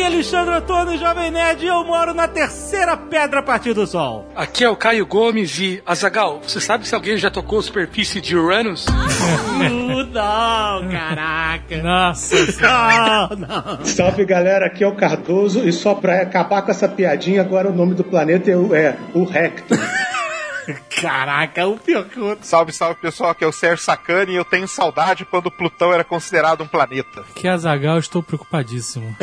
Aqui é Alexandre Antônio, Jovem Nerd, e eu moro na terceira pedra a partir do sol. Aqui é o Caio Gomes e Azagal. Você sabe se alguém já tocou a superfície de Uranus? Uh, não, caraca. Nossa, Não, não. Salve galera, aqui é o Cardoso e só pra acabar com essa piadinha, agora o nome do planeta é o, é, o Recto. Caraca, o pior que o outro. Salve, salve pessoal, aqui é o Sérgio Sacani e eu tenho saudade quando Plutão era considerado um planeta. que Azagal, eu estou preocupadíssimo.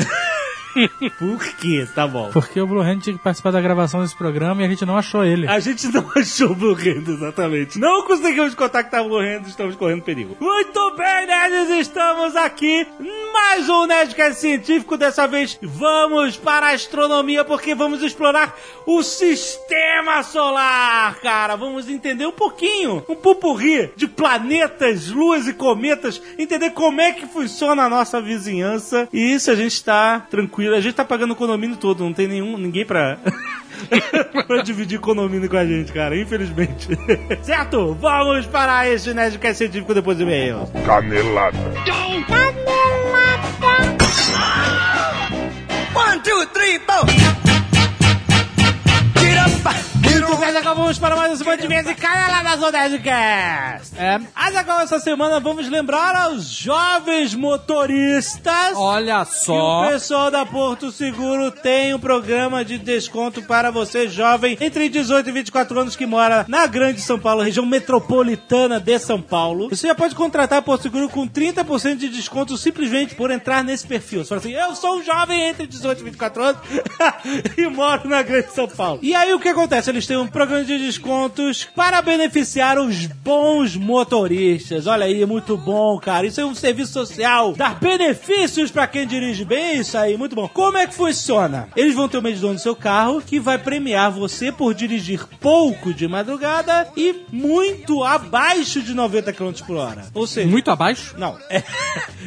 Por quê? Tá bom. Porque o Blue Hand tinha que participar da gravação desse programa e a gente não achou ele. A gente não achou o Blue Hand, exatamente. Não conseguimos contactar o Blue Hand, estamos correndo perigo. Muito bem, nerds, estamos aqui. Mais um Nerdcast científico. Dessa vez vamos para a astronomia, porque vamos explorar o sistema solar, cara. Vamos entender um pouquinho, um pupurri de planetas, luas e cometas, entender como é que funciona a nossa vizinhança. E isso a gente tá tranquilo. A gente tá pagando o condomínio todo, não tem nenhum, ninguém pra. pra dividir condomínio com a gente, cara, infelizmente. certo? Vamos para este Nerdcast científico depois do e-mail. Canelada. Muito bem, Azaghal, vamos para mais uma semana de vez e cai lá na Zona Nerdcast. É. Azaghal, essa semana vamos lembrar aos jovens motoristas Olha que o só. pessoal da Porto Seguro tem um programa de desconto para você, jovem, entre 18 e 24 anos que mora na Grande São Paulo, região metropolitana de São Paulo. Você já pode contratar a Porto Seguro com 30% de desconto simplesmente por entrar nesse perfil. Você fala assim, eu sou um jovem entre 18 e 24 anos e moro na Grande São Paulo. E aí o que acontece? Eles têm um programa de descontos para beneficiar os bons motoristas. Olha aí, muito bom, cara. Isso é um serviço social. Dar benefícios para quem dirige bem, isso aí, muito bom. Como é que funciona? Eles vão ter um medidor no seu carro que vai premiar você por dirigir pouco de madrugada e muito abaixo de 90 km por hora. Ou seja, Muito abaixo? não. É...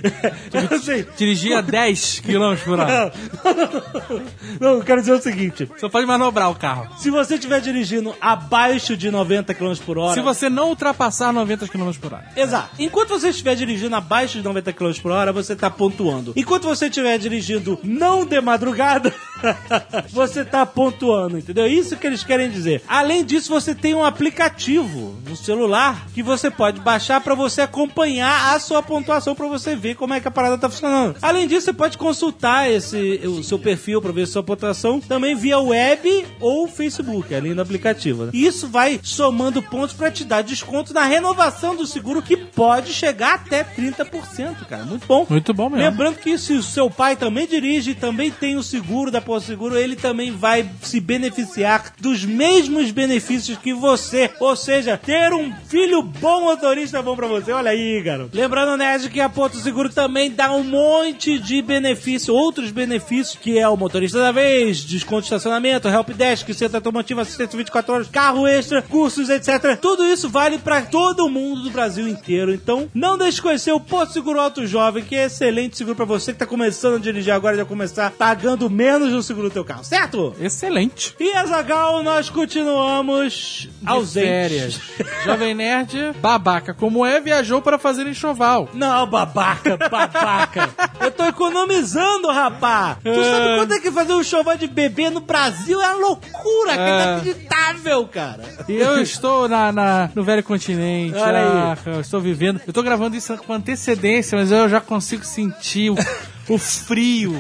Eu sei. Dirigia 10 km por hora. Não, não, não, não, eu quero dizer o seguinte: Só pode manobrar o carro. se você estiver dirigindo abaixo de 90 km por hora. Se você não ultrapassar 90 km por hora. Exato. Enquanto você estiver dirigindo abaixo de 90 km por hora, você tá pontuando. Enquanto você estiver dirigindo não de madrugada, você tá pontuando, entendeu? Isso que eles querem dizer. Além disso, você tem um aplicativo no celular que você pode baixar para você acompanhar a sua pontuação para você ver como é que a parada tá funcionando. Além disso, você pode consultar esse o seu perfil para ver sua pontuação também via web ou Facebook, ali no aplicativo. né? E isso vai somando pontos para te dar desconto na renovação do seguro que pode chegar até 30%, cara. Muito bom. Muito bom mesmo. Lembrando que se o seu pai também dirige, também tem o seguro da Seguro, ele também vai se beneficiar dos mesmos benefícios que você. Ou seja, ter um filho bom motorista é bom pra você. Olha aí, garoto. Lembrando, Nerd, que a Porto Seguro também dá um monte de benefício, outros benefícios, que é o motorista da vez, desconto de estacionamento, helpdesk, centro automotivo, assistência 24 horas, carro extra, cursos, etc. Tudo isso vale pra todo mundo do Brasil inteiro. Então, não deixe de conhecer o Porto Seguro Auto Jovem, que é excelente seguro pra você que tá começando a dirigir agora, já começar pagando menos no seguro do teu carro, certo? Excelente. E Azagal, nós continuamos De ausentes. férias. Jovem Nerd, babaca como é, viajou para fazer enxoval. Não, babaca, babaca. Eu tô economizando, rapá. Tu sabe quanto é que fazer um choval de bebê no Brasil? É loucura, É. inacreditável, cara. E eu estou na, na- no velho continente. Olha aí. Ah, eu estou vivendo. Eu estou gravando isso com antecedência, mas eu já consigo sentir o, o frio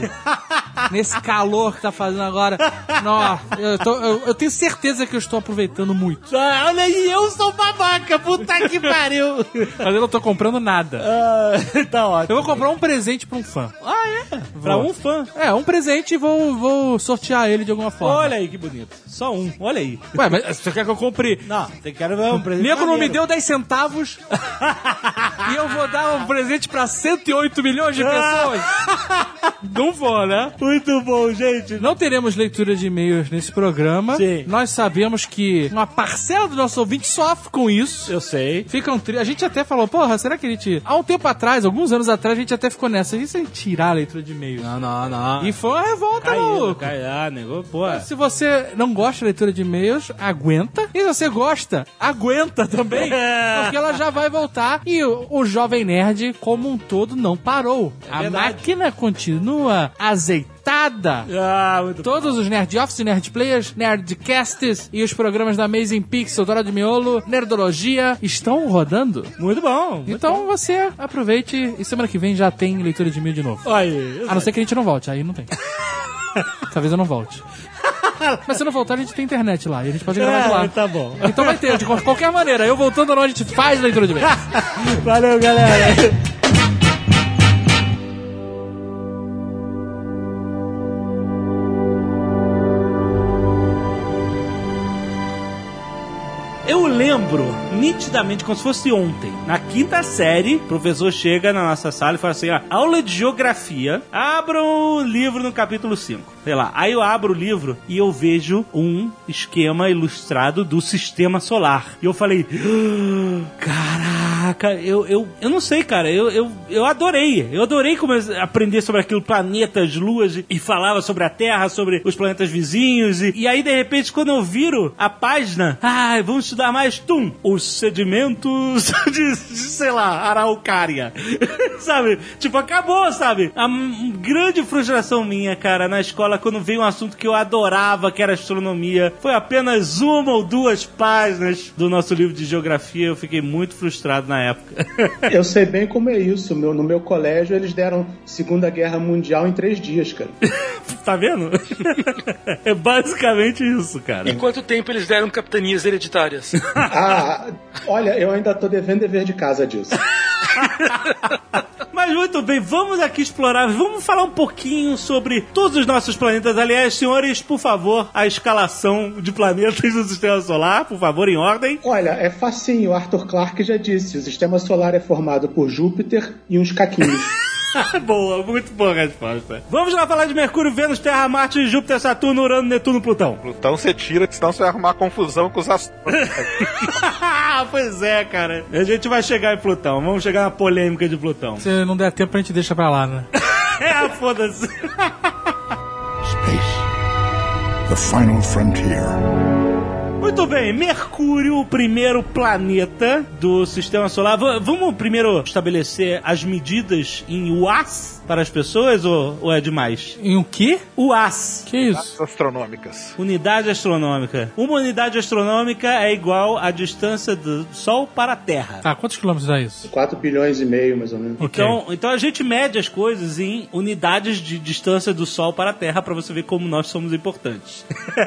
nesse calor que tá fazendo agora. Nossa, eu, tô- eu- eu tenho certeza que eu estou aproveitando muito. Ah, olha aí, eu sou babaca, puta que pariu. Mas eu não tô comprando nada. Ah, tá ótimo. Eu vou comprar um presente pra um fã. Ah, é? Pra Vou. um fã. É, um presente e vou, vou sortear ele de alguma forma. Olha aí que bonito. Só um, olha aí. Ué, mas você quer que eu compre? Não, você quer um presente Nego não me deu 10 centavos e eu vou dar um presente pra 108 milhões de pessoas. Não vou, né? Muito bom, gente. Não teremos leitura de e-mails nesse programa. Sim. Nós sabemos que uma parcela do nosso ouvinte sofre com isso. Eu sei. Ficam tri... A gente até falou, porra, será que a gente. Há um tempo atrás, alguns anos atrás, a gente até ficou nessa. E se a gente tirar a leitura de e-mails? Não, não, não. E foi uma revolta, Caiu, maluco. caiu. Ah, negou, pô. Se você não gosta da leitura de e-mails, aguenta. E se você gosta, aguenta também. É. Porque ela já vai voltar. E o, o Jovem Nerd, como um todo, não parou. a verdade. máquina continua azeitada. Ah, muito Todos os Nerd Office, Nerd Players, Nerdcasts e os programas da Amazing Pixel, Dora de Miolo, Nerdologia estão rodando. Muito bom. muito Então você aproveite e semana que vem já tem leitura de e-mail de novo. bom. Aí. A não ser que a gente não volte, aí não tem. Talvez eu não volte. Mas se não voltar, a gente tem internet lá e a gente pode gravar de É, lá. tá bom. Então vai ter, de qualquer maneira. Eu voltando ou não, a gente faz leitura de e-mail. Valeu, galera. lembro nitidamente, como se fosse ontem. Na quinta série, o professor chega na nossa sala e fala assim: ó, aula de geografia, abra o livro no capítulo 5. Sei lá. Aí eu abro o livro e eu vejo um esquema ilustrado do sistema solar. E eu falei: "Ah, caraca, eu, eu, eu não sei, cara. Eu, eu, eu adorei. Eu adorei como aprender sobre aquilo, planetas, luas, e, falava sobre a Terra, sobre os planetas vizinhos. E, e aí, de repente, quando eu viro a página, ai, vamos estudar mais, tum, os sedimentos de, de, sei lá, araucária. sabe? Tipo, acabou, sabe? A grande frustração minha, cara, na escola, quando veio um assunto que eu adorava, que era astronomia, foi apenas uma ou duas páginas do nosso livro de geografia. Eu fiquei muito frustrado na época. Eu sei bem como é isso. Meu- no meu colégio, eles deram Segunda Guerra Mundial em três dias, cara. tá vendo? é basicamente isso, cara. Em quanto tempo eles deram capitanias hereditárias? Ah, olha, eu ainda tô devendo dever de casa disso. Mas muito bem, vamos aqui explorar, vamos falar um pouquinho sobre todos os nossos planetas. Aliás, senhores, por favor, a escalação de planetas do sistema solar, por favor, em ordem. Olha, é facinho. Arthur Clarke já disse: sistema solar é formado por Júpiter e uns caquinhos. boa, muito boa a resposta. Vamos lá falar de Mercúrio, Vênus, Terra, Marte, Júpiter, Saturno, Urano, Netuno, Plutão. Plutão você tira, senão você vai arrumar confusão com os astrônomos. pois é, cara. A gente vai chegar em Plutão, vamos chegar na polêmica de Plutão. Se não der tempo, a gente deixa pra lá, né? É, foda-se. Space. The final frontier. Muito bem, Mercúrio, o primeiro planeta do sistema solar. V- vamos primeiro estabelecer as medidas em UAS para as pessoas ou, ou é demais? Em o quê? UAS, Que isso? Astronômicas. unidade astronômica. Uma unidade astronômica é igual à distância do Sol para a Terra. Tá, quantos quilômetros dá isso? 4 bilhões e meio, mais ou menos. Então, então a gente mede as coisas em unidades de distância do Sol para a Terra para você ver como nós somos importantes.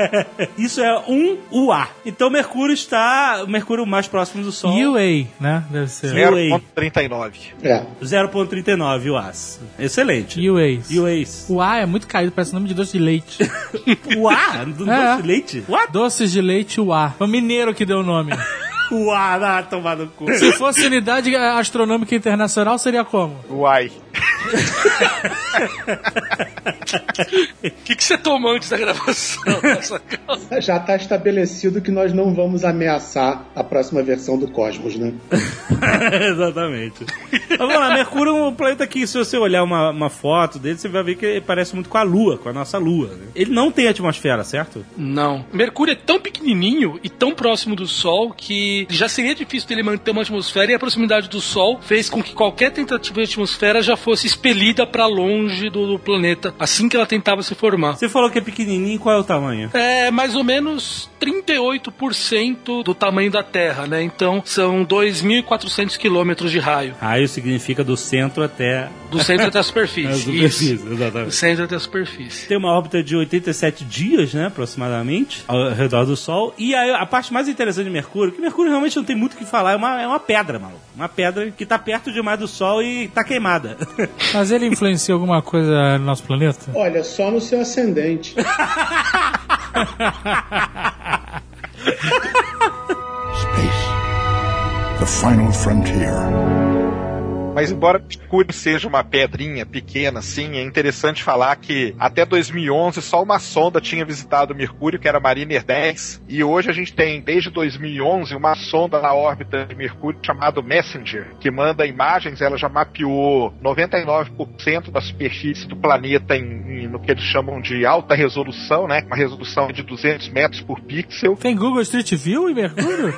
Isso é um UA. Então Mercúrio está, o Mercúrio mais próximo do Sol. UA, né? Deve ser. Eu- 0.39. É. 0.39 UAs. Excelente. UAs. UAs. O A é muito caído, parece nome de doce de leite. UA? Do É. doce de leite? What? Doces de leite UA. Foi o mineiro que deu o nome. UA, ah, tomar no cu. Se fosse unidade astronômica internacional, seria como? Uai. O que, que você tomou antes da gravação? Já está estabelecido que nós não vamos ameaçar a próxima versão do Cosmos, né? Exatamente. Mas vamos lá, Mercúrio é um planeta que, se você olhar uma, uma foto dele, você vai ver que ele parece muito com a Lua, com a nossa Lua. né? Ele não tem atmosfera, certo? Não. Mercúrio é tão pequenininho e tão próximo do Sol que já seria difícil dele manter uma atmosfera e a proximidade do Sol fez com que qualquer tentativa de atmosfera já fosse expelida para longe do, do planeta assim que ela tentava se formar. Você falou que é pequenininho, qual é o tamanho? É mais ou menos 38% do tamanho da Terra, né? Então são 2.400 quilômetros de raio. Raio significa do centro até Do centro até a a superfície. superfície, Isso. Do exatamente. centro até a superfície. Tem uma órbita de 87 dias, né, aproximadamente, ao redor do Sol. E a, a parte mais interessante de Mercúrio, que Mercúrio realmente não tem muito o que falar, é uma, é uma pedra, maluco. Uma pedra que tá perto demais do Sol e tá queimada. Mas ele influencia alguma coisa no nosso planeta? Olha, só no seu ascendente. Space. The final frontier. Mas embora Mercúrio seja uma pedrinha pequena, assim, é interessante falar que até 2011 só uma sonda tinha visitado Mercúrio, que era a Mariner 10, e hoje a gente tem, desde 2011, uma sonda na órbita de Mercúrio chamada Messenger, que manda imagens, ela já mapeou 99% da superfície do planeta em, em, no que eles chamam de alta resolução, né? Uma resolução de 200 metros por pixel. Tem Google Street View em Mercúrio?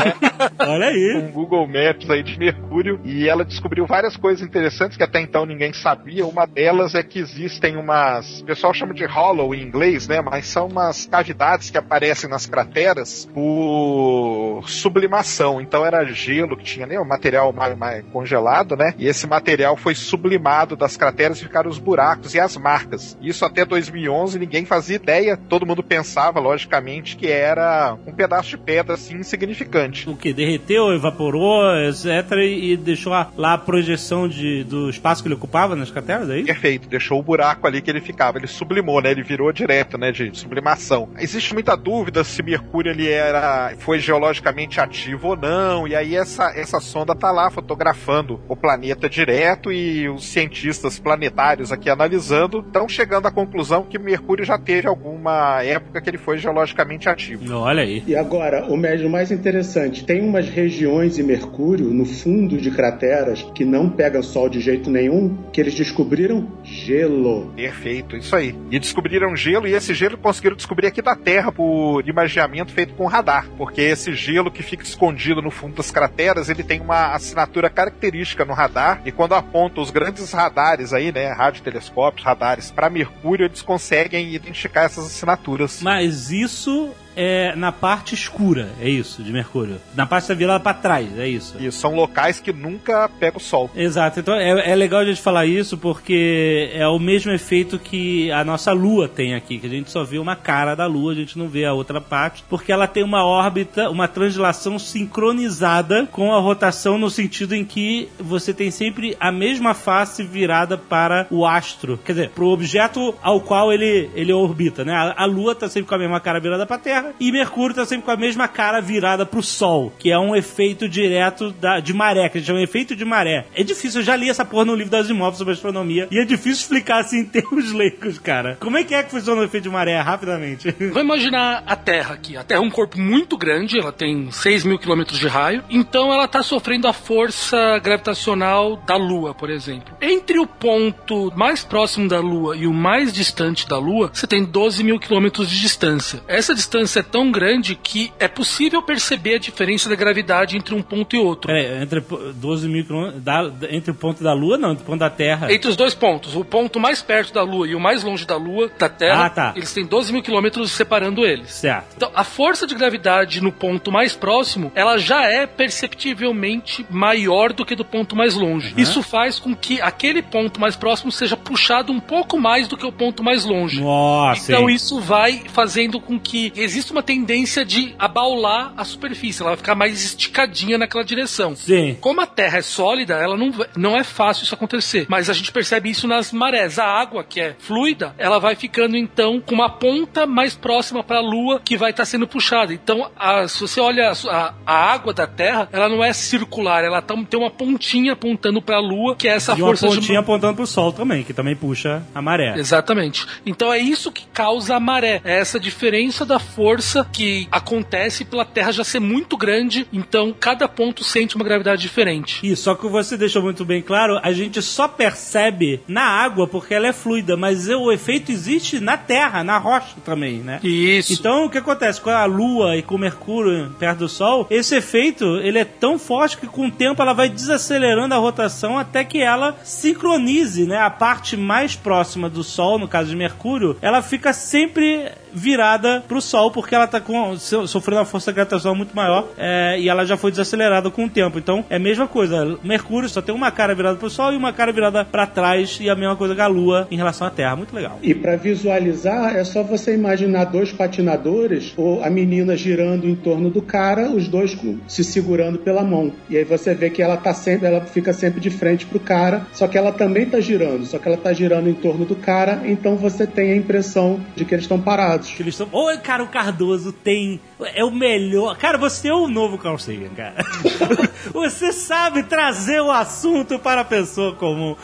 Olha aí. um Google Maps aí de Mercúrio e ela descobriu várias coisas interessantes que até então ninguém sabia. Uma delas é que existem umas, o pessoal chama de hollow em inglês, né? Mas são umas cavidades que aparecem nas crateras por sublimação. Então era gelo que tinha, né? O material mais, mais congelado, né? E esse material foi sublimado das crateras e ficaram os buracos e as marcas. Isso até 2011 ninguém fazia ideia. Todo mundo pensava, logicamente, que era um pedaço de pedra assim insignificante. O que? Derreteu, evaporou, etc. E deixou lá projeção de, do espaço que ele ocupava nas crateras, é isso? Perfeito, deixou o buraco ali que ele ficava. Ele sublimou, né? Ele virou direto, né? De sublimação. Existe muita dúvida se Mercúrio ele era, foi geologicamente ativo ou não. E aí essa, essa sonda tá lá fotografando o planeta direto e os cientistas planetários aqui analisando estão chegando à conclusão que Mercúrio já teve alguma época que ele foi geologicamente ativo. Olha aí. E agora, o médio mais interessante, tem umas regiões em Mercúrio, no fundo de crateras, que não pegam sol de jeito nenhum, que eles descobriram gelo. Perfeito, isso aí. E descobriram gelo, e esse gelo conseguiram descobrir aqui da Terra por imaginamento feito com radar. Porque esse gelo que fica escondido no fundo das crateras, ele tem uma assinatura característica no radar, e quando aponta os grandes radares aí, né, radiotelescópios, radares, para Mercúrio, eles conseguem identificar essas assinaturas. Mas isso é na parte escura, é isso, de Mercúrio. Na parte da virada para trás, é isso. E são locais que nunca pega o sol. Exato. Então é, é legal a gente falar isso porque é o mesmo efeito que a nossa Lua tem aqui, que a gente só vê uma cara da Lua, a gente não vê a outra parte, porque ela tem uma órbita, uma translação sincronizada com a rotação no sentido em que você tem sempre a mesma face virada para o astro, quer dizer, para o objeto ao qual ele, ele orbita, né? A, a Lua está sempre com a mesma cara virada para a Terra e Mercúrio está sempre com a mesma cara virada para o Sol, que é um efeito direto da, de maré, que a gente chama efeito de maré. É difícil, eu já li essa porra no livro das imóveis sobre astronomia e é difícil explicar assim em termos leigos, cara. Como é que é que funciona o efeito de maré, rapidamente? Vamos imaginar a Terra aqui. A Terra é um corpo muito grande, ela tem 6 mil quilômetros de raio, então ela está sofrendo a força gravitacional da Lua, por exemplo. Entre o ponto mais próximo da Lua e o mais distante da Lua, você tem 12 mil quilômetros de distância. Essa distância é tão grande que é possível perceber a diferença da gravidade entre um ponto e outro. Peraí, entre po- 12 mil quilômetros, da- entre o ponto da Lua, não, entre o ponto da Terra. Entre os dois pontos, o ponto mais perto da Lua e o mais longe da Lua, da Terra, Ah, tá. eles têm 12 mil quilômetros separando eles. Certo. Então, a força de gravidade no ponto mais próximo, ela já é perceptivelmente maior do que do ponto mais longe. Isso faz com que aquele ponto mais próximo seja puxado um pouco mais do que o ponto mais longe. Nossa, Então hein? isso vai fazendo com que exista uma tendência de abaular a superfície, ela vai ficar mais esticadinha naquela direção. Sim. Como a Terra é sólida, ela não, não é fácil isso acontecer. Mas a gente percebe isso nas marés. A água, que é fluida, ela vai ficando então com uma ponta mais próxima para a Lua que vai estar sendo puxada. Então, a- se você olha a, a- água da Terra, ela não é circular, ela tá- tem uma pontinha apontando para a Lua, que é essa E uma força de pontinha apontando pro Sol também, que também puxa a maré. Exatamente. Então é isso que causa a maré. É essa diferença da força que acontece pela Terra já ser muito grande. Então cada ponto sente uma gravidade diferente. Isso, só que você deixou muito bem claro, a gente só percebe na água porque ela é fluida, mas o efeito existe na Terra, na rocha também, né? Isso. Então, o que acontece com a Lua e com o Mercúrio perto do Sol? Esse efeito, ele é tão forte que com o tempo ela vai desacelerando a rotação até que ela sincronize, né? A parte mais próxima do Sol, no caso de Mercúrio, ela fica sempre virada pro Sol, porque ela tá com, so- sofrendo uma força gravitacional muito maior é, e ela já foi desacelerada com o tempo. Então, é a mesma coisa. Mercúrio só tem uma cara virada pro Sol e uma cara virada para trás e a mesma coisa que a Lua em relação à Terra. Muito legal. E para visualizar, é só você imaginar dois patinadores, ou a menina girando em torno do cara, os dois com- se segurando pela mão. E aí você vê que ela tá sempre, ela fica sempre de frente pro cara, só que ela também tá girando, só que ela tá girando em torno do cara, então você tem a impressão de que eles estão parados. Que eles estão. Ô, cara, o Cardoso tem. É o melhor. Cara, você é o novo Carl Sagan, cara. você sabe trazer o assunto para a pessoa comum.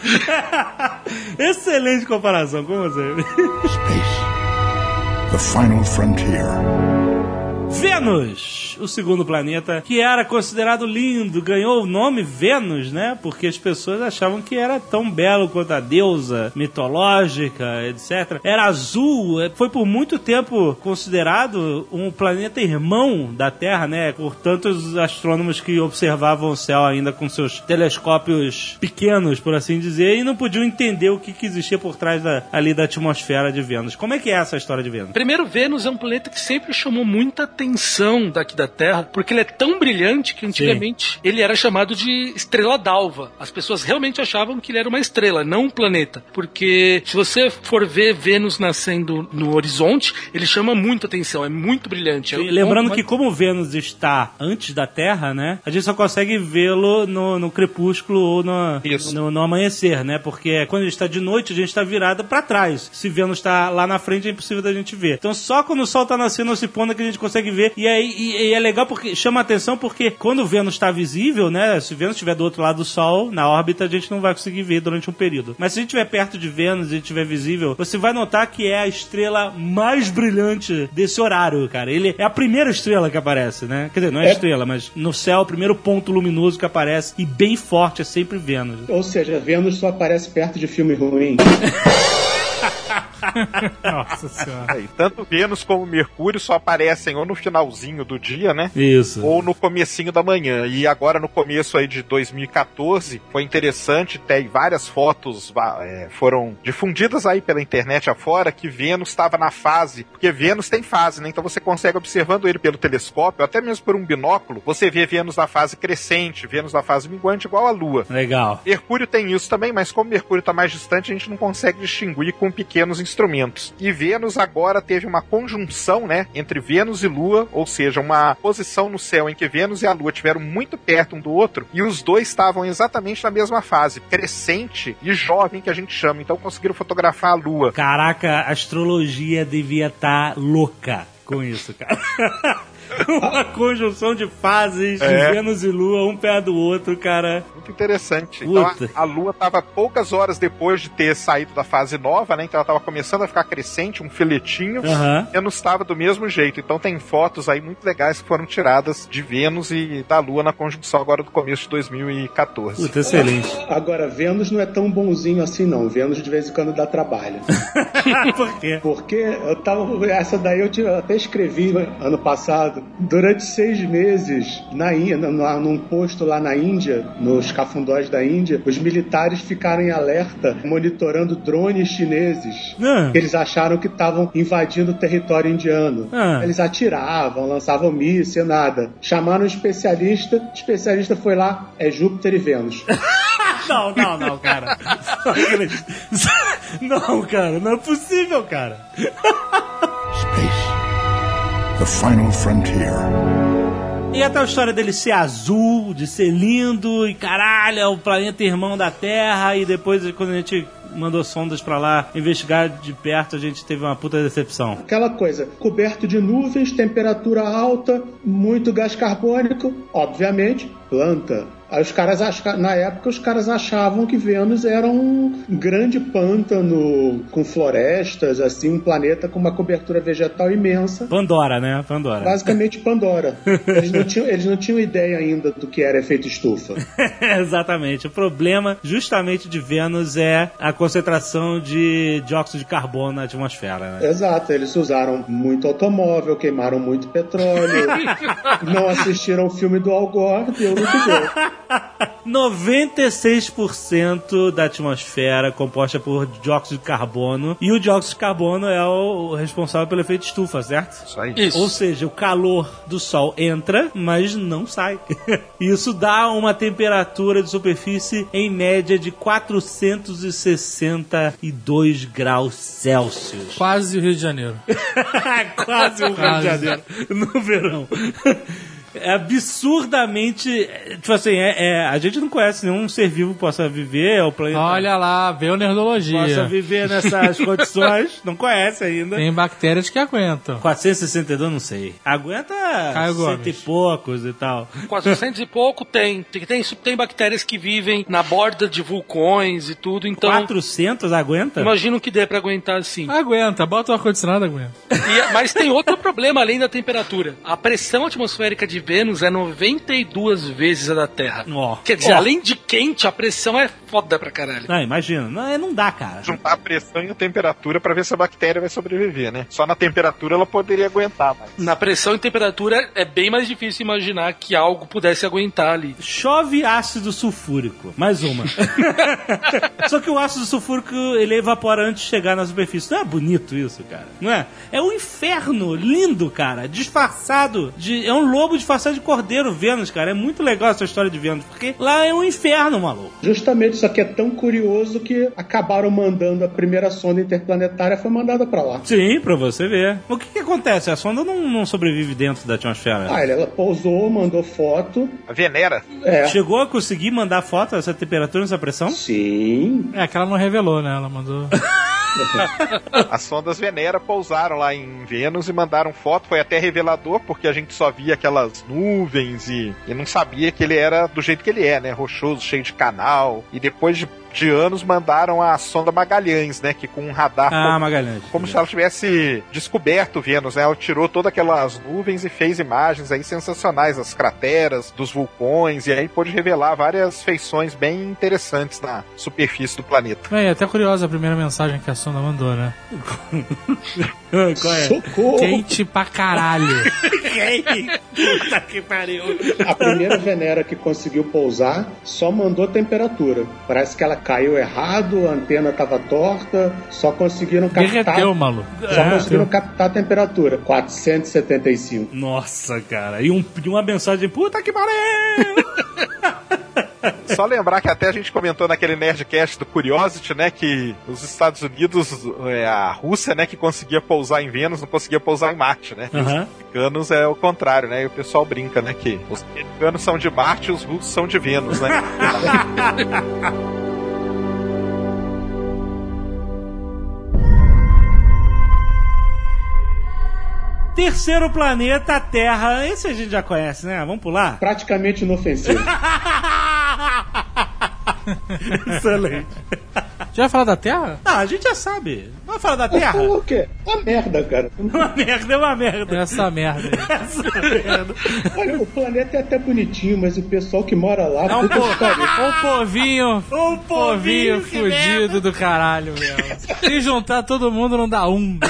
Excelente comparação com você. Space. The final frontier. Vênus, o segundo planeta, que era considerado lindo, ganhou o nome Vênus, né? Porque as pessoas achavam que era tão belo quanto a deusa mitológica, etc. Era azul, é, foi por muito tempo considerado um planeta irmão da Terra, né? Por tantos astrônomos que observavam o céu ainda com seus telescópios pequenos, por assim dizer, e não podiam entender o que, que existia por trás da, ali da atmosfera de Vênus. Como é que é essa história de Vênus? Primeiro, Vênus é um planeta que sempre chamou muita atenção daqui da Terra, porque ele é tão brilhante que antigamente ele era chamado de estrela d'alva. As pessoas realmente achavam que ele era uma estrela, não um planeta. Porque se você for ver Vênus nascendo no horizonte, ele chama muita atenção, é muito brilhante. É um- lembrando que como Vênus está antes da Terra, né? A gente só consegue vê-lo no, no crepúsculo ou no, no, no amanhecer, né? Porque quando ele está de noite, a gente está virada para trás. Se Vênus está lá na frente, é impossível da gente ver. Então só quando o Sol está nascendo ou se pondo é que a gente consegue ver. E aí e, e é legal porque chama a atenção porque quando o Vênus está visível, né? Se Vênus estiver do outro lado do Sol, na órbita, a gente não vai conseguir ver durante um período. Mas se a gente estiver perto de Vênus e estiver visível, você vai notar que é a estrela mais brilhante desse horário, cara. Ele é a primeira estrela que aparece, né? Quer dizer, não é, É. estrela, mas no céu, o primeiro ponto luminoso que aparece e bem forte é sempre Vênus. Ou seja, Vênus só aparece perto de filme ruim. Nossa senhora. Aí, tanto Vênus como Mercúrio só aparecem ou no finalzinho do dia, né? Isso. Ou no comecinho da manhã. E agora no começo aí de 2014 foi interessante, tem várias fotos é, foram difundidas aí pela internet afora que Vênus estava na fase, porque Vênus tem fase, né? Então você consegue observando ele pelo telescópio, até mesmo por um binóculo, você vê Vênus na fase crescente, Vênus na fase minguante igual a Lua. Legal. Mercúrio tem isso também, mas como Mercúrio está mais distante, a gente não consegue distinguir com pequenos instrumentos. E Vênus agora teve uma conjunção, né, entre Vênus e Lua, ou seja, uma posição no céu em que Vênus e a Lua estiveram muito perto um do outro, e os dois estavam exatamente na mesma fase, crescente e jovem que a gente chama. Então conseguiram fotografar a Lua. Caraca, a astrologia devia estar louca com isso, cara. Uma conjunção de fases de É. Vênus e Lua, um pé do outro, cara. Muito interessante. Então a, a Lua estava poucas horas depois de ter saído da fase nova, né? Então ela estava começando a ficar crescente, um filetinho. Aham. Vênus estava do mesmo jeito. Então tem fotos aí muito legais que foram tiradas de Vênus e da Lua na conjunção agora do começo de 2014. Puta, excelente. Agora, Vênus não é tão bonzinho assim, não. Vênus de vez em quando dá trabalho. Por quê? Porque eu tava. Essa daí eu, tive- eu até escrevi ano passado. Durante seis meses, na Índia, num, num posto lá na Índia, nos cafundós da Índia, os militares ficaram em alerta monitorando drones chineses. Ah. Eles acharam que estavam invadindo o território indiano. Ah. Eles atiravam, lançavam míssil, nada. Chamaram um especialista, o especialista foi lá, é Júpiter e Vênus. Não, não, não, cara. Não, cara, não é possível, cara. Space. The final frontier. E até a história dele ser azul, de ser lindo, e caralho, é o planeta irmão da Terra, e depois, quando a gente mandou sondas pra lá investigar de perto, a gente teve uma puta decepção. Aquela coisa, coberto de nuvens, temperatura alta, muito gás carbônico, obviamente, planta. Aí os caras acham, na época os caras achavam que Vênus era um grande pântano com florestas, assim, um planeta com uma cobertura vegetal imensa. Pandora, né? Pandora. Basicamente Pandora. Eles não, tinham, eles não tinham ideia ainda do que era efeito estufa. Exatamente. O problema, justamente, de Vênus é a concentração de dióxido de carbono na atmosfera, né? Exato, eles usaram muito automóvel, queimaram muito petróleo, não assistiram o filme do Al Gore, deu no que deu. 96% da atmosfera é composta por dióxido de carbono e o dióxido de carbono é o responsável pelo efeito estufa, certo? Isso aí. Isso. Ou seja, o calor do Sol entra, mas não sai. Isso dá uma temperatura de superfície em média de 462 graus Celsius. Quase o Rio de Janeiro. Quase o Rio de Quase. Janeiro no verão. É absurdamente. é, Tipo assim, é, é- a gente não conhece nenhum ser vivo que possa viver, o planeta Olha lá, veio possa nerdologia. viver nessas condições. Não conhece ainda. Tem bactérias que aguentam. 462, não sei. Aguenta Caio cento Gomes. e poucos e tal. 400 e pouco tem. Tem, tem. tem bactérias que vivem na borda de vulcões e tudo, então 400 aguenta? imagino que dê pra aguentar assim. Aguenta, bota o ar-condicionado, aguenta. E- mas tem outro problema além da temperatura. A pressão atmosférica de Vênus é 92 vezes a da Terra. Ó. Quer dizer, Ó. além de quente, a pressão é foda pra caralho. Não, imagina. Não, é, não dá, cara. Juntar a pressão e a temperatura pra ver se a bactéria vai sobreviver, né? Só na temperatura ela poderia aguentar, mas. Na pressão e temperatura é bem mais difícil imaginar que algo pudesse aguentar ali. Chove ácido sulfúrico. Mais uma. Só que o ácido sulfúrico, ele evapora antes de chegar na superfície. Não é bonito isso, cara? Não é? É um inferno lindo, cara. Disfarçado. De, é um lobo disfarçado de cordeiro, Vênus, cara. É muito legal essa história de Vênus. Porque lá é um inferno, maluco. Justamente isso aqui é tão curioso que acabaram mandando a primeira sonda interplanetária foi mandada pra lá. Sim, pra você ver. O que, que acontece? A sonda não, não sobrevive dentro da atmosfera. Ah, ela pousou, mandou foto. A Venera. É. Chegou a conseguir mandar foto dessa temperatura, dessa pressão? Sim. É que ela não revelou, né? Ela mandou. As sondas Venera pousaram lá em Vênus e mandaram foto. Foi até revelador, porque a gente só via aquelas nuvens e, e não sabia que ele era do jeito que ele é, né? Rochoso, cheio de canal. E depois de, de anos mandaram a sonda Magalhães, né? Que com um radar Ah, Magalhães. como se ela tivesse descoberto Vênus, né? Ela tirou todas aquelas nuvens e fez imagens aí sensacionais, as crateras dos vulcões, e aí pôde revelar várias feições bem interessantes na superfície do planeta. É, até curiosa a primeira mensagem que a sonda mandou, né? Qual é? Socorro! Quente pra caralho. Puta que pariu. A primeira Venera que conseguiu pousar só mandou temperatura. Parece que ela caiu errado, a antena estava torta, só conseguiram captar. Derreteu, maluco. Só conseguiram captar a temperatura. 475. Nossa, cara. E, um, uma mensagem, puta que pariu! Só lembrar que até a gente comentou naquele Nerdcast do Curiosity, né, que os Estados Unidos, é, a Rússia, né, que conseguia pousar em Vênus, não conseguia pousar em Marte, né? Aham. Os americanos é o contrário, né? E o pessoal brinca, né, que os americanos são de Marte e os russos são de Vênus, né? Terceiro planeta, a Terra. Esse a gente já conhece, né? Vamos pular? Praticamente inofensivo. Excelente. Já vai falar da Terra? Não, a gente já sabe. Vamos falar da Terra? falou o quê? Uma merda, cara. Uma merda, é uma merda. Essa merda aí. Essa merda. Olha, o planeta é até bonitinho, mas o pessoal que mora lá, É um, po um povinho. Um Povinho povinho fudido do caralho mesmo. Se juntar todo mundo não dá um. né?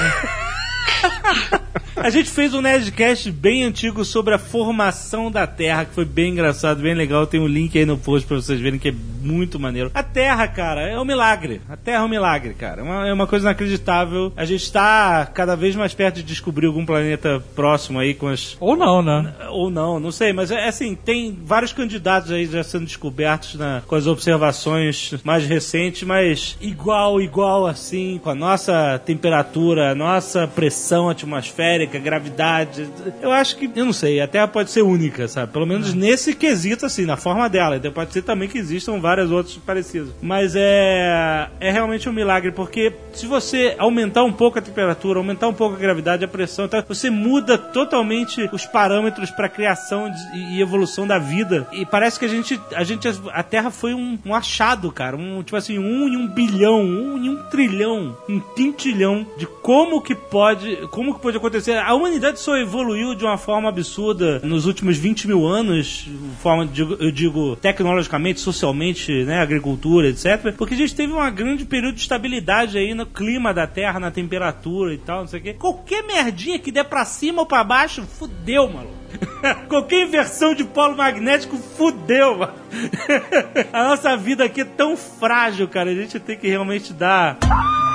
A gente fez um Nerdcast bem antigo sobre a formação da Terra, que foi bem engraçado, bem legal. Tem um link aí no post pra vocês verem que é muito maneiro. A Terra, cara, é um milagre. A Terra é um milagre, cara. É uma, é uma coisa inacreditável. A gente tá cada vez mais perto de descobrir algum planeta próximo aí com as. Ou não, né? Ou não, não sei, mas é assim, tem vários candidatos aí já sendo descobertos na, com as observações mais recentes, mas igual, igual assim, com a nossa temperatura, a nossa pressão atmosférica, gravidade. Eu acho que, eu não sei, a Terra pode ser única, sabe? Pelo menos nesse quesito, assim, na forma dela. Então pode ser também que existam vários outros parecidos. Mas é, é realmente um milagre, porque se você aumentar um pouco a temperatura, aumentar um pouco a gravidade, a pressão, então você muda totalmente os parâmetros para criação de- e evolução da vida. E parece que a gente, a gente, a Terra foi um, um achado, cara, um tipo assim, um em um bilhão, um em um trilhão, um quintilhão de como que pode, como que pode acontecer. A humanidade só evoluiu de uma forma absurda nos últimos 20 mil anos, forma, eu digo, tecnologicamente, socialmente, né, agricultura, etc. Porque a gente teve um grande período de estabilidade aí no clima da Terra, na temperatura e tal, não sei o quê. Qualquer merdinha que der pra cima ou pra baixo, fudeu, mano. Qualquer inversão de polo magnético, fudeu, mano. A nossa vida aqui é tão frágil, cara. A gente tem que realmente dar,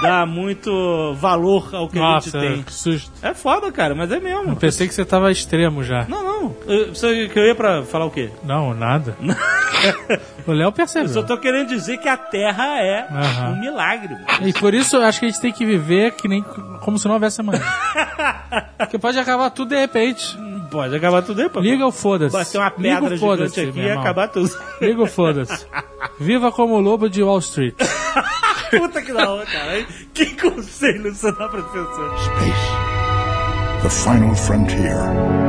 dar muito valor ao que Nossa, a gente tem. que susto. É foda, cara, mas é mesmo. Eu pensei que você tava extremo já. Não, não. Eu, você que eu ia pra falar o quê? Não, nada. o Léo Eu só percebeu. tô querendo dizer que a Terra é um milagre. mano. E por isso eu acho que a gente tem que viver que nem como se não houvesse amanhã. Porque pode acabar tudo de repente. Pode acabar tudo pô. Liga o foda-se. Bater uma pedra gigante aqui e acabar tudo. Liga o foda-se. Viva como o lobo de Wall Street. Puta que da hora, cara. Que conselho você dá para pessoas? Space. The final frontier.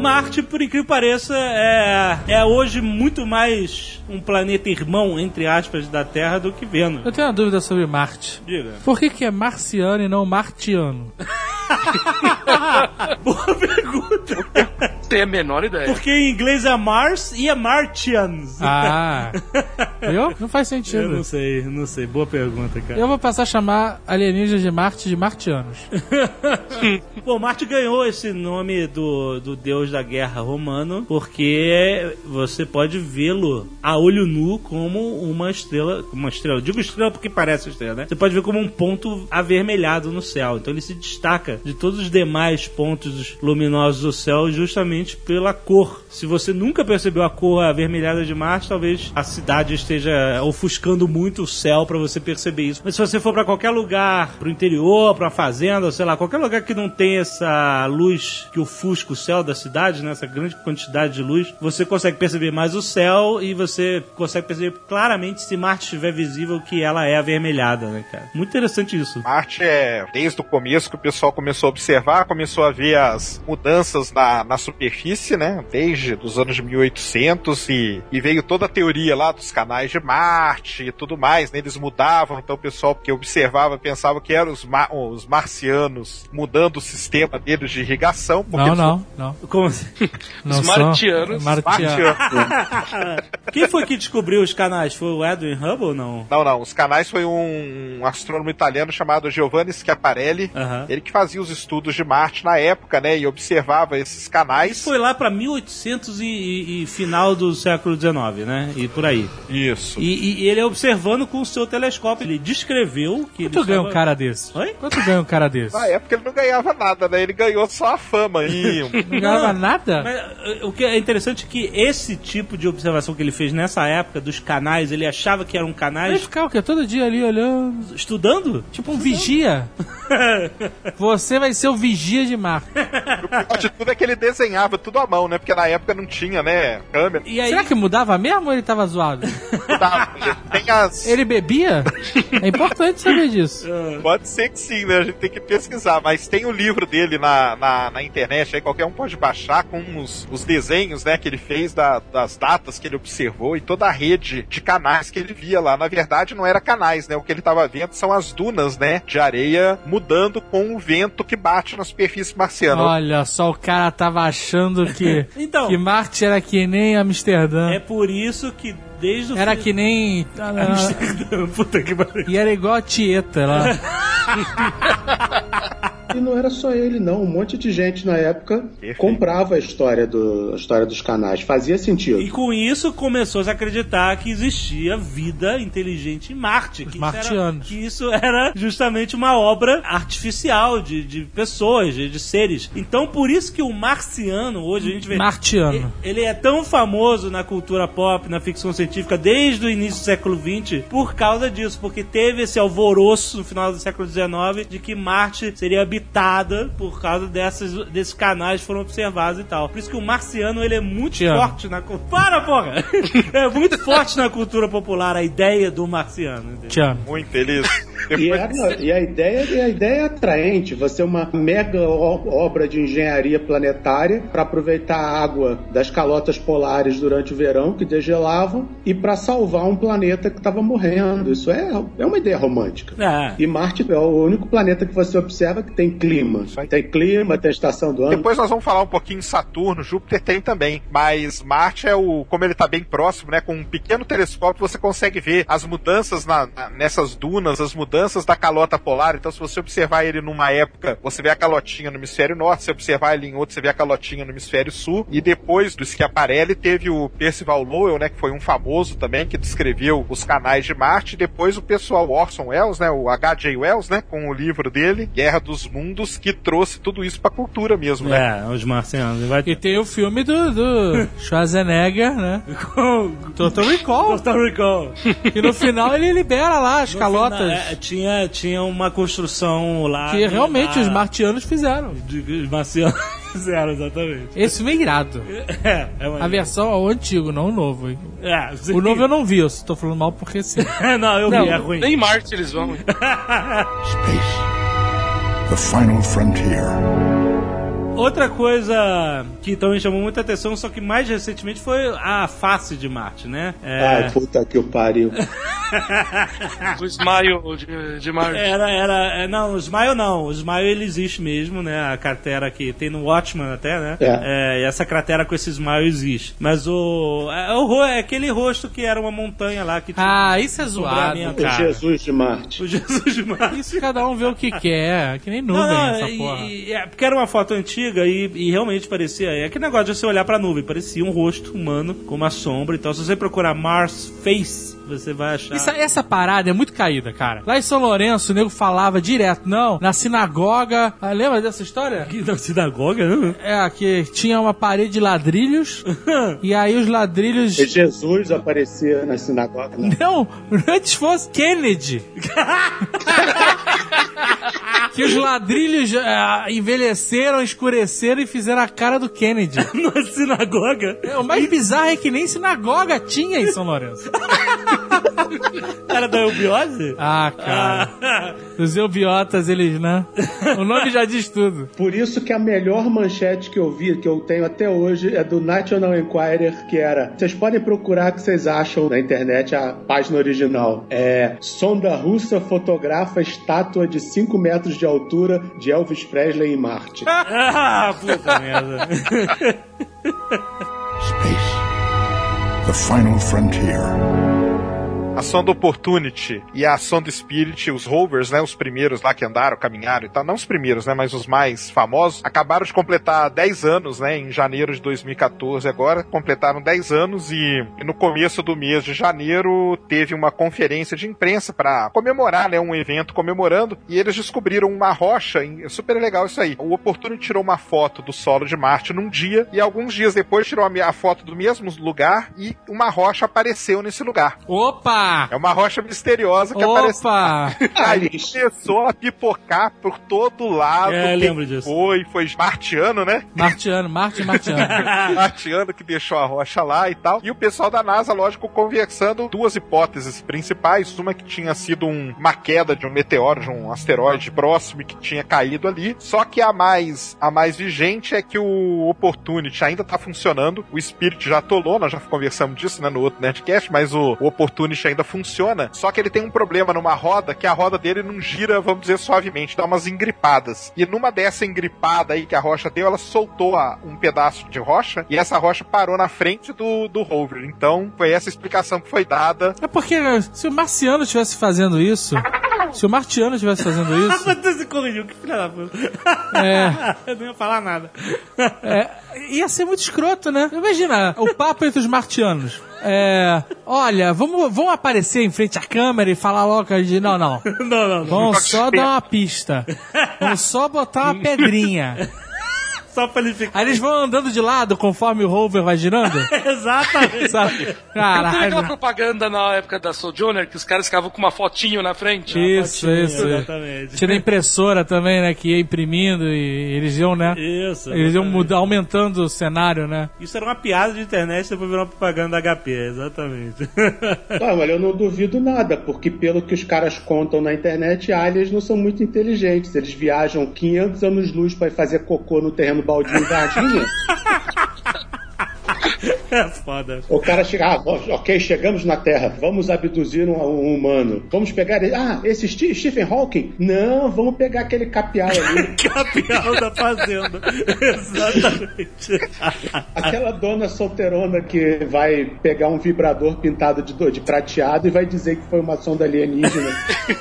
Marte, por incrível que pareça, é, é hoje muito mais um planeta irmão, entre aspas, da Terra do que Vênus. Eu tenho uma dúvida sobre Marte. Diga. Por que, que é marciano e não martiano? Boa pergunta. Tem a menor ideia. Porque em inglês é Mars e é Martians. Ah, viu? Não faz Eu sentido. não sei, não sei. Boa pergunta, cara. Eu vou passar a chamar alienígenas de Marte de martianos. Bom, Marte ganhou esse nome do, do deus da guerra romano porque você pode vê-lo a olho nu como uma estrela. Uma estrela. Eu digo estrela porque parece estrela, né? Você pode ver como um ponto avermelhado no céu. Então ele se destaca de todos os demais pontos luminosos do céu justamente pela cor. Se você nunca percebeu a cor avermelhada de Marte, talvez a cidade esteja ofuscando muito o céu para você perceber isso. Mas se você for para qualquer lugar, pro interior, pra fazenda, sei lá, qualquer lugar que não tem essa luz que ofusca o céu da cidade, né, essa grande quantidade de luz, você consegue perceber mais o céu e você consegue perceber claramente se Marte estiver visível que ela é avermelhada, né, cara? Muito interessante isso. Marte é desde o começo que o pessoal começou a observar, começou a ver as mudanças na, na superfície, né? Desde os anos de 1800 e, e veio toda a teoria lá dos canais de Marte e tudo mais, né? Eles mudavam, então o pessoal que observava pensava que eram os, ma- os marcianos mudando o sistema deles de irrigação. Não, eles não, não. Como assim? não Os são martianos. Martianos. Marcianos. Quem foi que descobriu os canais? Foi o Edwin Hubble ou não? Não, não. Os canais foi um astrônomo italiano chamado Giovanni Schiaparelli. Ele que fazia os estudos de Marte na época, né? E observava esses canais. Foi lá pra 1800 e, e- e final do século XIX, né? E por aí. Isso. E, e ele observando com o seu telescópio, ele descreveu que Quanto ele ganha um estava- cara desse? Oi? Quanto ganha um cara desse? Na época ele não ganhava nada, né? Ele ganhou só a fama aí. Não ganhava nada? Mas, eh, o que é interessante é que esse tipo de observação que ele fez nessa época dos canais, ele achava que eram Vai canais ficar o quê? Todo dia ali olhando. estudando. Tipo um vigia. Você vai ser o vigia de Marte. o pior de tudo é que ele desenhava tudo à mão, né? Porque na época não tinha, né? Câmera. E aí, Será que mudava mesmo ou ele tava zoado? Tem as. Ele bebia? É importante saber disso. Pode ser que sim, né? A gente tem que pesquisar. Mas tem o livro dele na, na, na internet, aí qualquer um pode baixar com os, os desenhos, né, que ele fez da- das datas que ele observou e toda a rede de canais que ele via lá. Na verdade, não era canais, né? O que ele estava vendo são as dunas, né, de areia mudando com o vento que bate na superfície marciana. Olha só, o cara tava achando que, Então. que Marte era que nem Amsterdã. é por isso que desde o Era fim- que nem. Puta que pariu. E era igual a Tieta lá. E não era só ele, não. Um monte de gente na época Perfeito. comprava a história, do, a história dos canais. Fazia sentido. E com isso começou a acreditar que existia vida inteligente em Marte. Que isso, era, martianos. que isso era justamente uma obra artificial de, de pessoas, de, de seres. Então por isso que o marciano, hoje a gente vê. Martiano. Ele é tão famoso na cultura pop, na ficção científica, desde o início do século XX, por causa disso, porque teve esse alvoroço no final do século XIX de que Marte seria habitada por causa dessas, desses canais que foram observados e tal. Por isso que o marciano ele é muito Te amo. forte na cultura. Para, porra! é muito forte na cultura popular a ideia do marciano. Tiano. Muito eles. E, Depois, era- e a ideia, e a ideia é atraente. Você é uma mega obra de engenharia planetária para aproveitar a água das calotas polares durante o verão que degelavam e para salvar um planeta que estava morrendo. Isso é, é uma ideia romântica. É. E Marte é o único planeta que você observa que tem Tem clima, tem estação do ano. Depois nós vamos falar um pouquinho de Saturno, Júpiter tem também, mas Marte é o, como ele tá bem próximo, né, com um pequeno telescópio você consegue ver as mudanças na- na- nessas dunas, as mudanças da calota polar. Então se você observar ele numa época, você vê a calotinha no hemisfério norte, se observar ele em outro, você vê a calotinha no hemisfério sul. E depois do Schiaparelli teve o Percival Lowell, né, que foi um famoso também que descreveu os canais de Marte. Depois o pessoal Orson Welles, né, o H.J. Wells, né, com o livro dele, Guerra dos Mundos, que trouxe tudo isso pra cultura mesmo, né? É, os marcianos. Vai E tem o filme do, do Schwarzenegger, né? Total Recall. Total Recall. Que no final ele libera lá as No calotas. final, é, tinha, tinha uma construção lá. Que realmente na- os martianos fizeram. de- Os marcianos fizeram, exatamente. Esse filme é irado. É, é uma... A versão o antigo, não o novo. hein? É, sim. O novo eu não vi, eu só tô falando mal porque sim. não, eu Não, vi, é ruim. nem Marte eles vão. Space. The final frontier. Outra coisa que também chamou muita atenção, só que mais recentemente, foi a face de Marte, né? É, Ai, puta que o pariu. O Smile de, de Marte. Era, era, é, não, o Smile não, o Smile ele existe mesmo, né? A cratera que tem no Watchman até, né? É. e essa cratera com esse Smile existe. Mas o, é, o ro- é aquele rosto que era uma montanha lá que tinha Ah, isso é zoado. O. Jesus de Marte. o Jesus de Marte. Isso cada um vê o que quer. Que nem Não, nuvem não, essa e- porra. e- é, porque era uma foto antiga e, e realmente parecia. É aquele negócio de você olhar pra nuvem, parecia um rosto humano com uma sombra. Então, se você procurar Mars Face, você vai achar. Isso- essa parada é muito caída, cara. Lá em São Lourenço, o nego falava direto, não, na sinagoga. Ah, lembra dessa história? Aqui na sinagoga, né? É, que tinha uma parede de ladrilhos, e aí os ladrilhos. E Jesus aparecia na sinagoga. Né? Não, antes fosse Kennedy. que os ladrilhos ah, envelheceram, escureceram e fizeram a cara do Kennedy. na sinagoga. É, O mais bizarro é que nem sinagoga tinha em São Lourenço. Era da eubiose? Ah, cara. Ah, Os eubiotas, eles, né? O nome já diz tudo. Por isso que a melhor manchete que eu vi, que eu tenho até hoje, é do National Enquirer, que era: vocês podem procurar que vocês acham na internet a página original. É sonda russa fotografa estátua de 5 metros de altura de Elvis Presley em Marte. ah, puta merda. Space. The final frontier. A sonda Opportunity e a sonda Spirit, os rovers, né, os primeiros lá que andaram, caminharam e tal, não os primeiros, né, mas os mais famosos, acabaram de completar 10 anos, né, em janeiro de 2014 agora, completaram 10 anos e, e no começo do mês de janeiro teve uma conferência de imprensa para comemorar, né, um evento comemorando e eles descobriram uma rocha, é super legal isso aí. O Opportunity tirou uma foto do solo de Marte num dia e alguns dias depois tirou a, a foto do mesmo lugar e uma rocha apareceu nesse lugar. Opa! É uma rocha misteriosa que apareceu. Opa! Aí Aliens. começou a pipocar por todo lado. É, lembro disso. Foi, foi martiano, né? Martiano, Marte Martiano. martiano que deixou a rocha lá e tal. E o pessoal da NASA, lógico, conversando duas hipóteses principais. Uma que tinha sido um- uma queda de um meteoro, de um asteroide próximo e que tinha caído ali. Só que a mais, a mais vigente é que o Opportunity ainda tá funcionando. O Spirit já atolou, nós já conversamos disso né, no outro Nerdcast, mas o, o Opportunity ainda funciona. Só que ele tem um problema numa roda, que a roda dele não gira, vamos dizer, suavemente, dá umas engripadas. E numa dessa engripada aí que a rocha deu, ela soltou a- um pedaço de rocha e essa rocha parou na frente do, do rover. Então, foi essa explicação que foi dada. É porque se o marciano estivesse fazendo isso, se o martiano estivesse fazendo isso, Você se corrigiu, que filha da puta. É. Eu não ia falar nada. é, ia ser muito escroto, né? Imagina o papo entre os martianos. É, olha, vamos, vamos aparecer em frente à câmera e falar logo de não, não. Não, não, não. Vamos só dar uma pista. Vamos só botar uma pedrinha. Só pra ele ficar. Aí eles vão andando de lado conforme o rover vai girando. Exatamente. Sabe? Teve aquela Caralho. propaganda na época da Sojourner que os caras ficavam com uma fotinho na frente. Isso, Fotinho, isso. Exatamente. Tinha a impressora também, né? Que ia imprimindo e eles iam, né? Isso. Eles iam mudar, aumentando o cenário, né? Isso era uma piada de internet, depois virou uma propaganda da HP, exatamente. Não, mas eu não duvido nada, porque pelo que os caras contam na internet, aliens não são muito inteligentes. Eles viajam 500 anos-luz para fazer cocô no terreno baldio em Varginha. é foda. O cara chega, ah, ok, chegamos na Terra, vamos abduzir um, um humano. Vamos pegar ele. Ah, esse Ste- Stephen Hawking? Não, vamos pegar aquele capial ali. Capial da fazenda. exatamente. Aquela dona solteirona que vai pegar um vibrador pintado de, de prateado e vai dizer que foi uma sonda alienígena.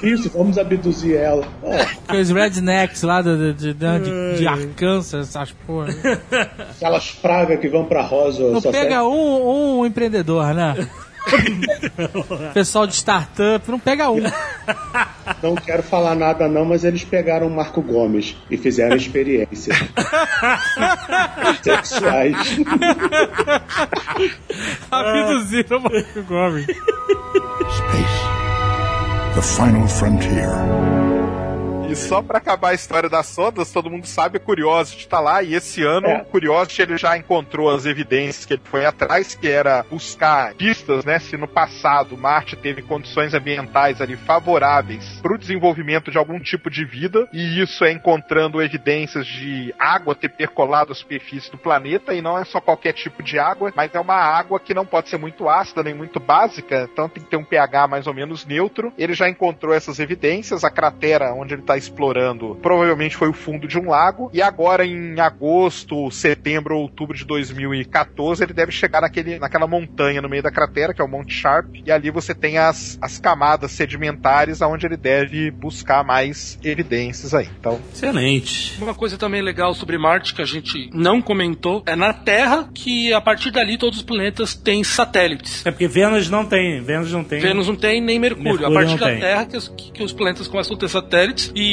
Isso, vamos abduzir ela. Ó, Aqueles rednecks lá de, de, de, de, de Arkansas, essas porra. aquelas pragas que vão pra Roswell. Não só pega um, um empreendedor, né? Pessoal de startup, não pega um. Não quero falar nada não, mas eles pegaram o Marco Gomes e fizeram experiências sexuais. Abduziram o Marco Gomes. Space. The final frontier. E só pra acabar a história das sondas, todo mundo sabe, o Curiosity tá lá, e esse ano É. o Curiosity ele já encontrou as evidências que ele foi atrás, que era buscar pistas, né, se no passado Marte teve condições ambientais ali favoráveis para o desenvolvimento de algum tipo de vida, e isso é encontrando evidências de água ter percolado a superfície do planeta, e não é só qualquer tipo de água, mas é uma água que não pode ser muito ácida nem muito básica, então tem que ter um pH mais ou menos neutro. Ele já encontrou essas evidências, a cratera onde ele está explorando provavelmente foi o fundo de um lago, e agora em agosto, setembro ou outubro de 2014 ele deve chegar naquele, naquela montanha no meio da cratera, que é o Monte Sharp, e ali você tem as, as camadas sedimentares aonde ele deve buscar mais evidências aí. Então, Excelente. Uma coisa também legal sobre Marte que a gente não comentou é na Terra que a partir dali todos os planetas têm satélites. É porque Vênus não tem. Vênus não tem. Vênus não tem nem Mercúrio. Mercúrio a partir da tem. Terra que os, que os planetas começam a ter satélites. E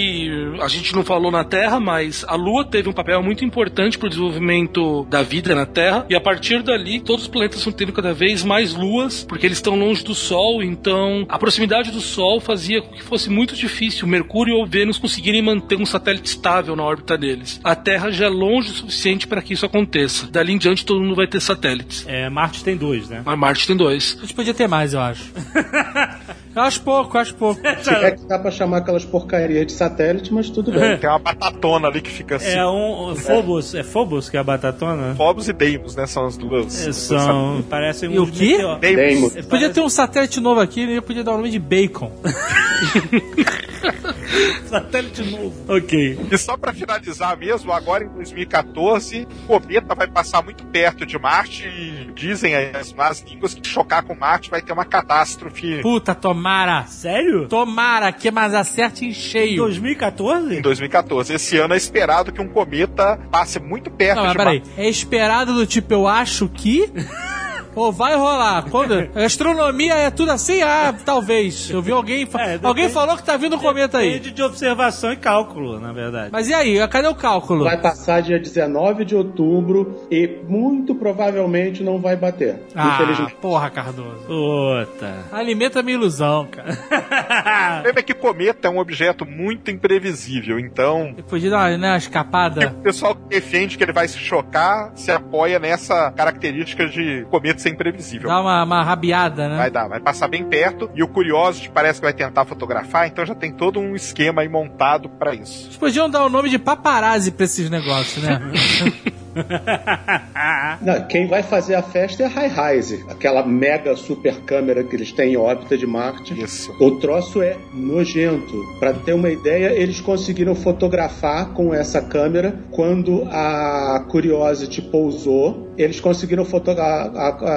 a gente não falou na Terra, mas a Lua teve um papel muito importante para o desenvolvimento da vida na Terra. E a partir dali, todos os planetas estão tendo cada vez mais luas, porque eles estão longe do Sol. Então, a proximidade do Sol fazia com que fosse muito difícil Mercúrio ou Vênus conseguirem manter um satélite estável na órbita deles. A Terra já é longe o suficiente para que isso aconteça. Dali em diante, todo mundo vai ter satélites. É, Marte tem dois, né? Mas Marte tem dois. A gente podia ter mais, eu acho. eu acho pouco, eu acho pouco. Se é que dá pra chamar aquelas porcarias de satélite, mas tudo bem. tem uma batatona ali que fica assim. É um. Phobos. É Phobos que é a batatona? Phobos e Deimos, né? São as duas. É, São. Parecem E o quê? Deimos. Deimos. Podia ter um satélite novo aqui e podia dar o nome de Bacon. satélite novo. Ok. E só pra finalizar mesmo, agora em 2014, o cometa vai passar muito perto de Marte e dizem as más línguas que chocar com Marte vai ter uma catástrofe Puta, tomara. Sério? Tomara que mais acerte em cheio. 2014? em 2014. Esse ano é esperado que um cometa passe muito perto Não, mas de peraí. Marte. É esperado do tipo, eu acho que. Ou vai rolar? Quando... Astronomia é tudo assim? Ah, talvez. Eu vi alguém. fa- É, depende- alguém falou que tá vindo um cometa aí. Depende de observação e cálculo, na verdade. Mas e aí? Cadê o cálculo? Vai passar dia 19 de outubro e muito provavelmente não vai bater. Ah, Infelizmente. porra, Cardoso. Puta. Alimenta minha ilusão, cara. O problema é que cometa é um objeto muito imprevisível, então Eu podia dar uma, né, uma escapada. o pessoal que defende que ele vai se chocar se apoia nessa característica de cometa ser imprevisível. Dar uma, uma rabiada, né? Vai dar, vai passar bem perto. E o Curiosity parece que vai tentar fotografar, então já tem todo um esquema aí montado pra isso. Eles podiam dar o nome de paparazzi pra esses negócios, né? Não, quem vai fazer a festa é a Hi-Rise, aquela mega super câmera que eles têm em órbita de Marte. Isso. O troço é nojento. Pra ter uma ideia, eles conseguiram fotografar com essa câmera quando a Curiosity pousou. Eles conseguiram fotografar a, a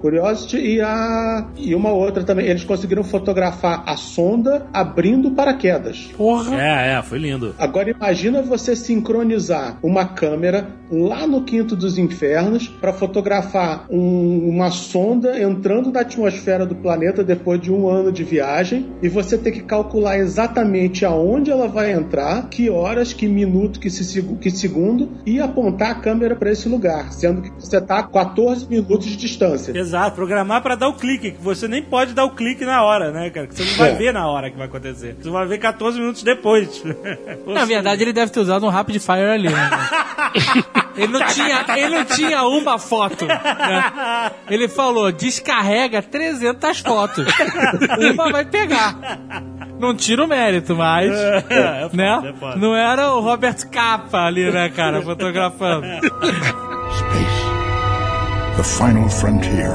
Curiosity e a e uma outra também. Eles conseguiram fotografar a sonda abrindo paraquedas. Porra. É, é, foi lindo. Agora imagina você sincronizar uma câmera lá no quinto dos infernos para fotografar um- uma sonda entrando na atmosfera do planeta depois de um ano de viagem e você ter que calcular exatamente aonde ela vai entrar, que horas, que minuto, que, se, que segundo e apontar a câmera para esse lugar, sendo que você tá a 14 minutos de distância. Exato, programar pra dar o clique, que você nem pode dar o clique na hora, né, cara? Que você não vai É. ver na hora que vai acontecer. Você vai ver 14 minutos depois. Na verdade, ele deve ter usado um Rapid Fire ali, né? Ele não tinha, ele não tinha uma foto. né? Ele falou, descarrega 300 fotos. Uma vai pegar. Não tira o mérito, mas... É, é foda, né? é foda. Não era o Robert Capa ali, né, cara, fotografando. Space. The final frontier.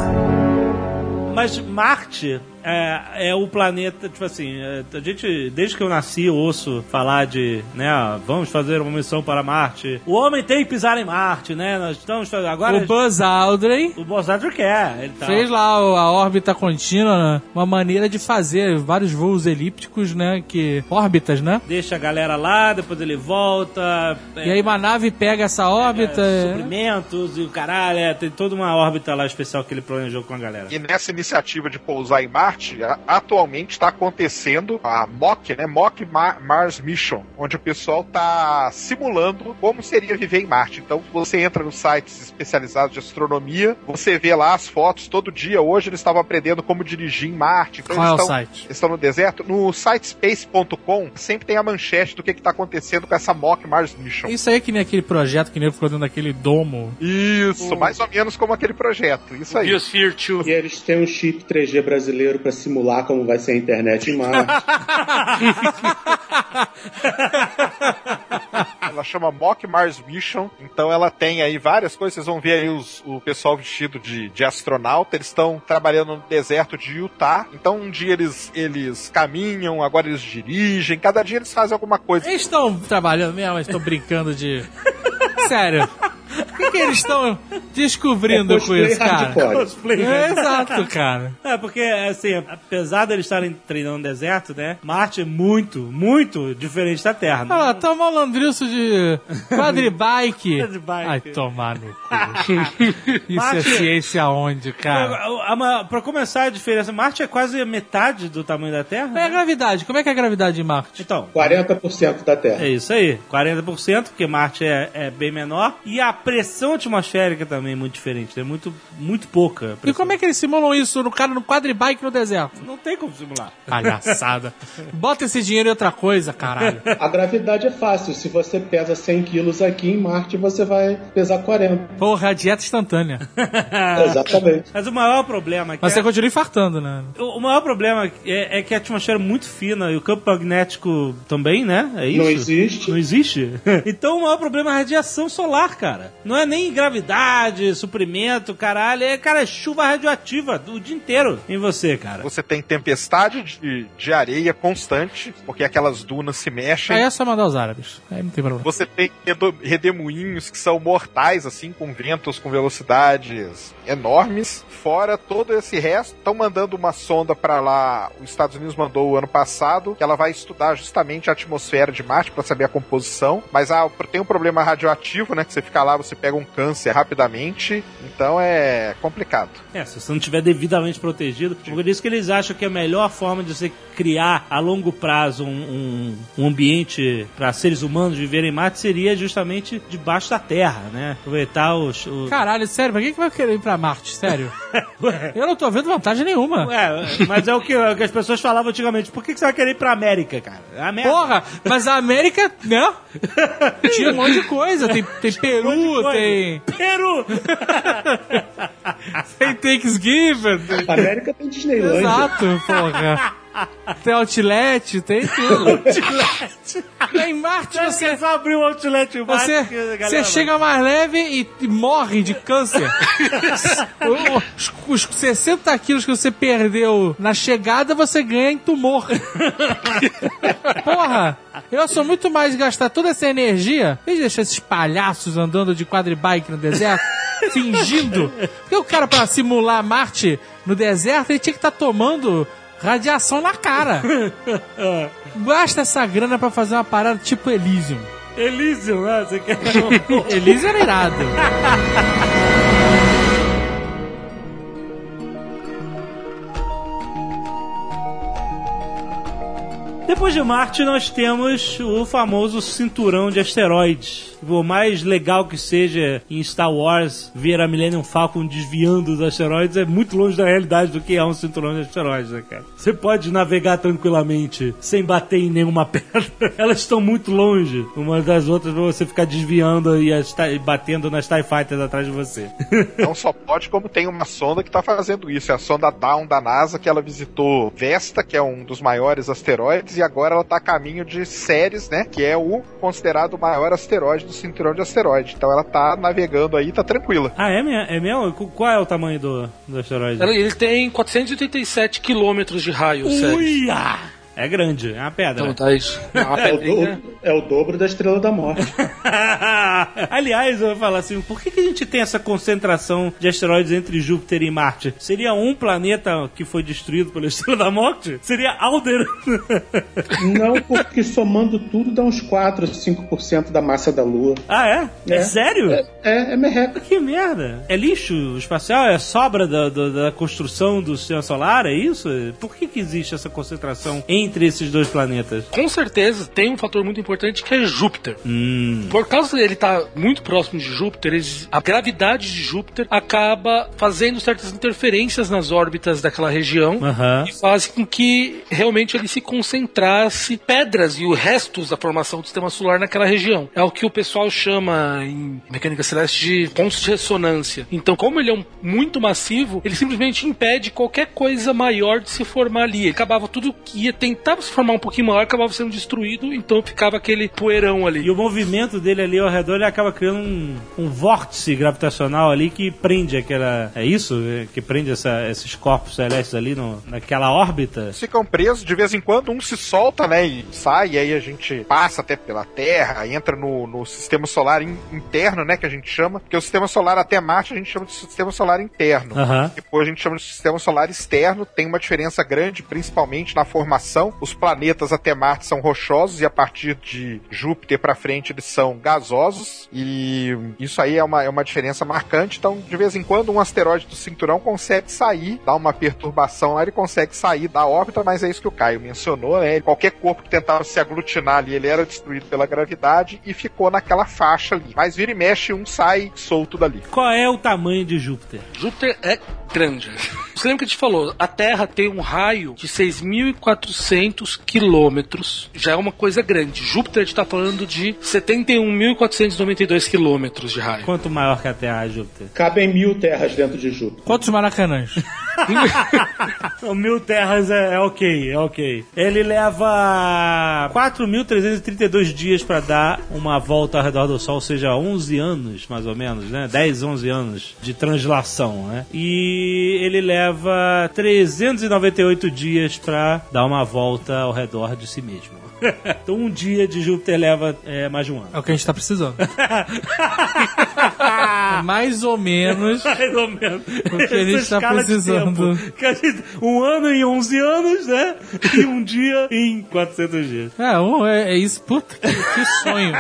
Mas Marte é, é o planeta, tipo assim, é, a gente, desde que eu nasci, eu ouço falar de, né, vamos fazer uma missão para Marte. O homem tem que pisar em Marte, né? Nós estamos fazendo. Agora. O Buzz Aldrin o Buzz Aldrin quer. Ele tá, fez lá a órbita contínua, né? uma maneira de fazer vários voos elípticos, né, que... Órbitas, né? Deixa a galera lá, depois ele volta. é, E aí uma nave pega essa órbita... é, suprimentos e o caralho, é, tem toda uma órbita lá especial que ele planejou com a galera. E nessa iniciativa de pousar em Marte, Marte, atualmente está acontecendo a MOC, né? MOC Ma- Mars Mission, onde o pessoal está simulando como seria viver em Marte. Então você entra nos sites especializados de astronomia, você vê lá as fotos todo dia. Hoje eles estavam aprendendo como dirigir em Marte. Então Qual é eles o estão site? eles estão no deserto. No site space.com sempre tem a manchete do que está acontecendo com essa MOC Mars Mission. Isso aí é que nem aquele projeto que nem ficou dentro daquele domo. Isso, mais ou menos como aquele projeto. Isso aí. Biosphere 2. E eles têm um chip 3G brasileiro pra simular como vai ser a internet em Marte. Ela chama Mock Mars Mission, então ela tem aí várias coisas. Vocês vão ver aí os- o pessoal vestido de, de astronauta. Eles estão trabalhando no deserto de Utah. Então um dia eles, eles caminham, agora eles dirigem. Cada dia eles fazem alguma coisa. Eles estão trabalhando mesmo, eles estão brincando de. Sério. O que, que eles estão descobrindo É com isso, cara? Cosplay. É, exato, cara. É, porque, assim, apesar deles estarem treinando no deserto, né? Marte é muito, muito diferente da Terra. né? Olha lá, tá malandrilso de quadribike. Quadribike. Ai, tomar no cu. Isso é Marte- ciência aonde, cara? A- a- a- Pra começar a diferença, Marte é quase a metade do tamanho da Terra. É a né? gravidade? Como é que é a gravidade de Marte? Então, 40% da Terra. é isso aí. 40%, porque Marte é, é bem menor. E a pressão atmosférica também é muito diferente. É muito, muito pouca. E como é que eles simulam isso no cara no quadribike no deserto? Não tem como simular. Palhaçada. Bota esse dinheiro em outra coisa, caralho. A gravidade é fácil. Se você pesa 100 quilos aqui em Marte, você vai pesar 40. Porra, a dieta instantânea. Exatamente. Mas o maior problema é que Mas é- você continua infartando, né? O o maior problema é, é que a atmosfera é muito fina e o campo magnético também, né? É isso? Não existe. Não existe? então o maior problema é a radiação solar, cara. Não é nem gravidade, suprimento, caralho. É, cara, é chuva radioativa o dia inteiro em você, cara. Você tem tempestade de, de areia constante, porque aquelas dunas se mexem. Aí é só mandar os árabes. Aí não tem problema. Você tem redemoinhos que são mortais, assim, com ventos com velocidades enormes. Fora todo esse resto, estão mandando uma sonda para lá. Os Estados Unidos mandou o ano passado, que ela vai estudar justamente a atmosfera de Marte para saber a composição. Mas ah, tem um problema radioativo, né? Que você fica lá, você pega um câncer rapidamente. Então é complicado. É, se você não estiver devidamente protegido. Por isso que eles acham que a melhor forma de você criar a longo prazo um, um- um ambiente para seres humanos viverem em Marte seria justamente debaixo da Terra, né? Aproveitar os. os... Caralho, sério, pra que, que vai querer ir pra Marte? Sério? Eu não tô vendo vantagem nenhuma. Ué, mas é o que, é o que as pessoas falavam antigamente. Por que que você vai querer ir pra América, cara? É a merda. Porra, mas a América, né? Tinha um monte de coisa. Tem, tem Peru, tem, Peru! tem Thanksgiving. Tem... América tem Disneylandia. Exato, porra. Tem outlet, tem tudo. Em Marte você, Você só abriu o outlet em Marte, você, galera você chega mais leve e, e morre de câncer. os, os 60 quilos que você perdeu na chegada, você ganha em tumor. Porra, eu sou muito mais gastar toda essa energia em deixar esses palhaços andando de quadribike no deserto, fingindo. Porque o cara, pra simular Marte no deserto, ele tinha que estar tomando radiação na cara. Gasta essa grana pra fazer uma parada tipo Elysium. Elysium, né? Você quer... Elysium era irado. Depois de Marte, nós temos o famoso cinturão de asteroides. Por mais legal que seja em Star Wars ver a Millennium Falcon desviando dos asteroides, é muito longe da realidade do que é um cinturão de asteroides, né, cara? Você pode navegar tranquilamente, sem bater em nenhuma pedra. Elas estão muito longe umas das outras pra você ficar desviando e, e batendo nas TIE Fighters atrás de você. Não só pode, como tem uma sonda que está fazendo isso. É a sonda Dawn da NASA, que ela visitou Vesta, que é um dos maiores asteroides, e agora ela está a caminho de Ceres, né? Que é o considerado o maior asteroide do cinturão de asteroide. Então ela está navegando aí, tá tranquila. ah, é, me- é mesmo? Qu- Qual é o tamanho do, do asteroide? Ele tem 487 quilômetros de raio, sério. Uia! É grande, é uma pedra. Então tá isso. Uma É o, pedrinha. do- é o dobro da Estrela da Morte. Aliás, eu vou falar assim, por que, que a gente tem essa concentração de asteroides entre Júpiter e Marte? Seria um planeta que foi destruído pela Estrela da Morte? Seria Alder. Não, porque somando tudo dá uns 4, 5% da massa da Lua. ah, é? É, É. sério? É, é merreca. Que merda. É lixo espacial? É sobra da, da, da construção do sistema solar? É isso? Por que, que existe essa concentração entre esses dois planetas? Com certeza tem um fator muito importante que é Júpiter. Hum. Por causa dele estar muito próximo de Júpiter, a gravidade de Júpiter acaba fazendo certas interferências nas órbitas daquela região Aham. e faz com que realmente ele se concentrasse pedras e os restos da formação do sistema solar naquela região. É o que o pessoal chama em mecânica celeste de pontos de ressonância. Então, como ele é um, muito massivo, ele simplesmente impede qualquer coisa maior de se formar ali. Ele acabava tudo que ia tentar se formar um pouquinho maior, acabava sendo destruído, então ficava aquele poeirão ali. E o movimento dele ali ao redor, ele acaba criando um, um vórtice gravitacional ali que prende aquela... É isso? É, Que prende essa- esses corpos celestes ali no, naquela órbita? ficam presos, de vez em quando um se solta, né, e sai, e aí a gente passa até pela Terra, entra no, no sistema solar in- interno, né, que a gente chama, porque o sistema solar até Marte a gente chama de sistema solar interno. Aham. Depois a gente chama de sistema solar externo, tem uma diferença grande, principalmente na formação. Os planetas até Marte são rochosos e a partir de Júpiter para frente eles são gasosos, e isso aí é uma, é uma diferença marcante. Então, de vez em quando, um asteroide do cinturão consegue sair, dá uma perturbação lá, ele consegue sair da órbita, mas é isso que o Caio mencionou, né? Qualquer corpo que tentava se aglutinar ali, ele era destruído pela gravidade e ficou naquela faixa ali. Mas vira e mexe, um sai solto dali. Qual é o tamanho de Júpiter? Júpiter é grande. Você lembra que a gente falou? A Terra tem um raio de 6.400 quilômetros. Já é uma coisa grande. Júpiter a gente está falando de 71.492 quilômetros de raio. Quanto maior que a Terra, Júpiter? Cabem mil terras dentro de Júpiter. Quantos maracanãs? Mil terras é, é ok, é ok. Ele leva 4.332 dias pra dar uma volta ao redor do Sol, ou seja, 11 anos, mais ou menos, né? 10, 11 anos de translação, né? E ele leva 398 dias pra dar uma volta ao redor de si mesmo. Então um dia de Júpiter leva é, mais de um ano. É o que a gente tá precisando. É mais ou menos. Mais ou menos. O que a gente tá precisando. tempo. Que a gente- um ano em 11 anos, né? E um dia em 400 dias. É, um- é, é isso. Puta, que, que sonho.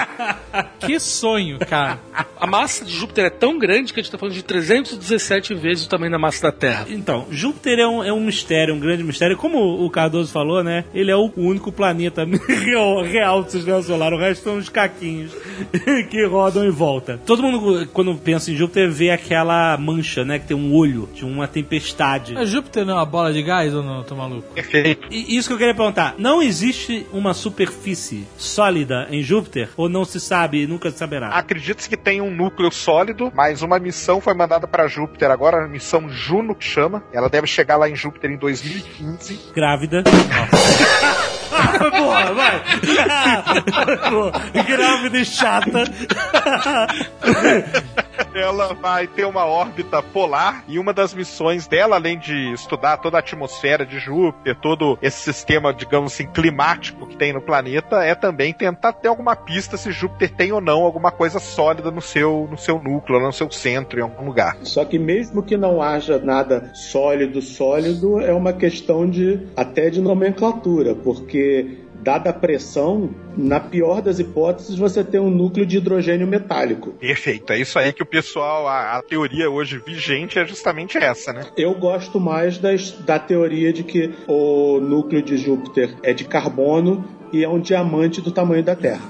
Que sonho, cara. A massa de Júpiter é tão grande que a gente está falando de 317 vezes o tamanho da massa da Terra. Então, Júpiter é um, é um mistério, um grande mistério. Como o Cardoso falou, né? Ele é o único planeta real, real do sistema solar. O resto são os caquinhos que rodam em volta. Todo mundo, quando pensa em Júpiter, vê aquela mancha, né? Que tem um olho de uma tempestade. Mas Júpiter não é uma bola de gás ou não, tô maluco? Perfeito. E isso que eu queria perguntar. Não existe uma superfície sólida em Júpiter? Ou não se sabe e nunca se saberá? Acredita-se que tem um núcleo sólido, mas uma missão foi mandada para Júpiter agora, a missão Juno que chama. Ela deve chegar lá em Júpiter em 2015. Grávida. Foi boa, vai. Boa. Grávida e chata. Ela vai ter uma órbita polar e uma das missões dela, além de estudar toda a atmosfera de Júpiter, todo esse sistema, digamos assim, climático que tem no planeta, é também tentar ter alguma pista se Júpiter tem ou não alguma coisa sólida no seu, no seu núcleo, no seu centro, em algum lugar. Só que mesmo que não haja nada sólido, sólido, é uma questão de até de nomenclatura, porque dada a pressão, na pior das hipóteses, você tem um núcleo de hidrogênio metálico. Perfeito, é isso aí que o pessoal, a, a teoria hoje vigente é justamente essa, né? Eu gosto mais das, da teoria de que o núcleo de Júpiter é de carbono e é um diamante do tamanho da Terra.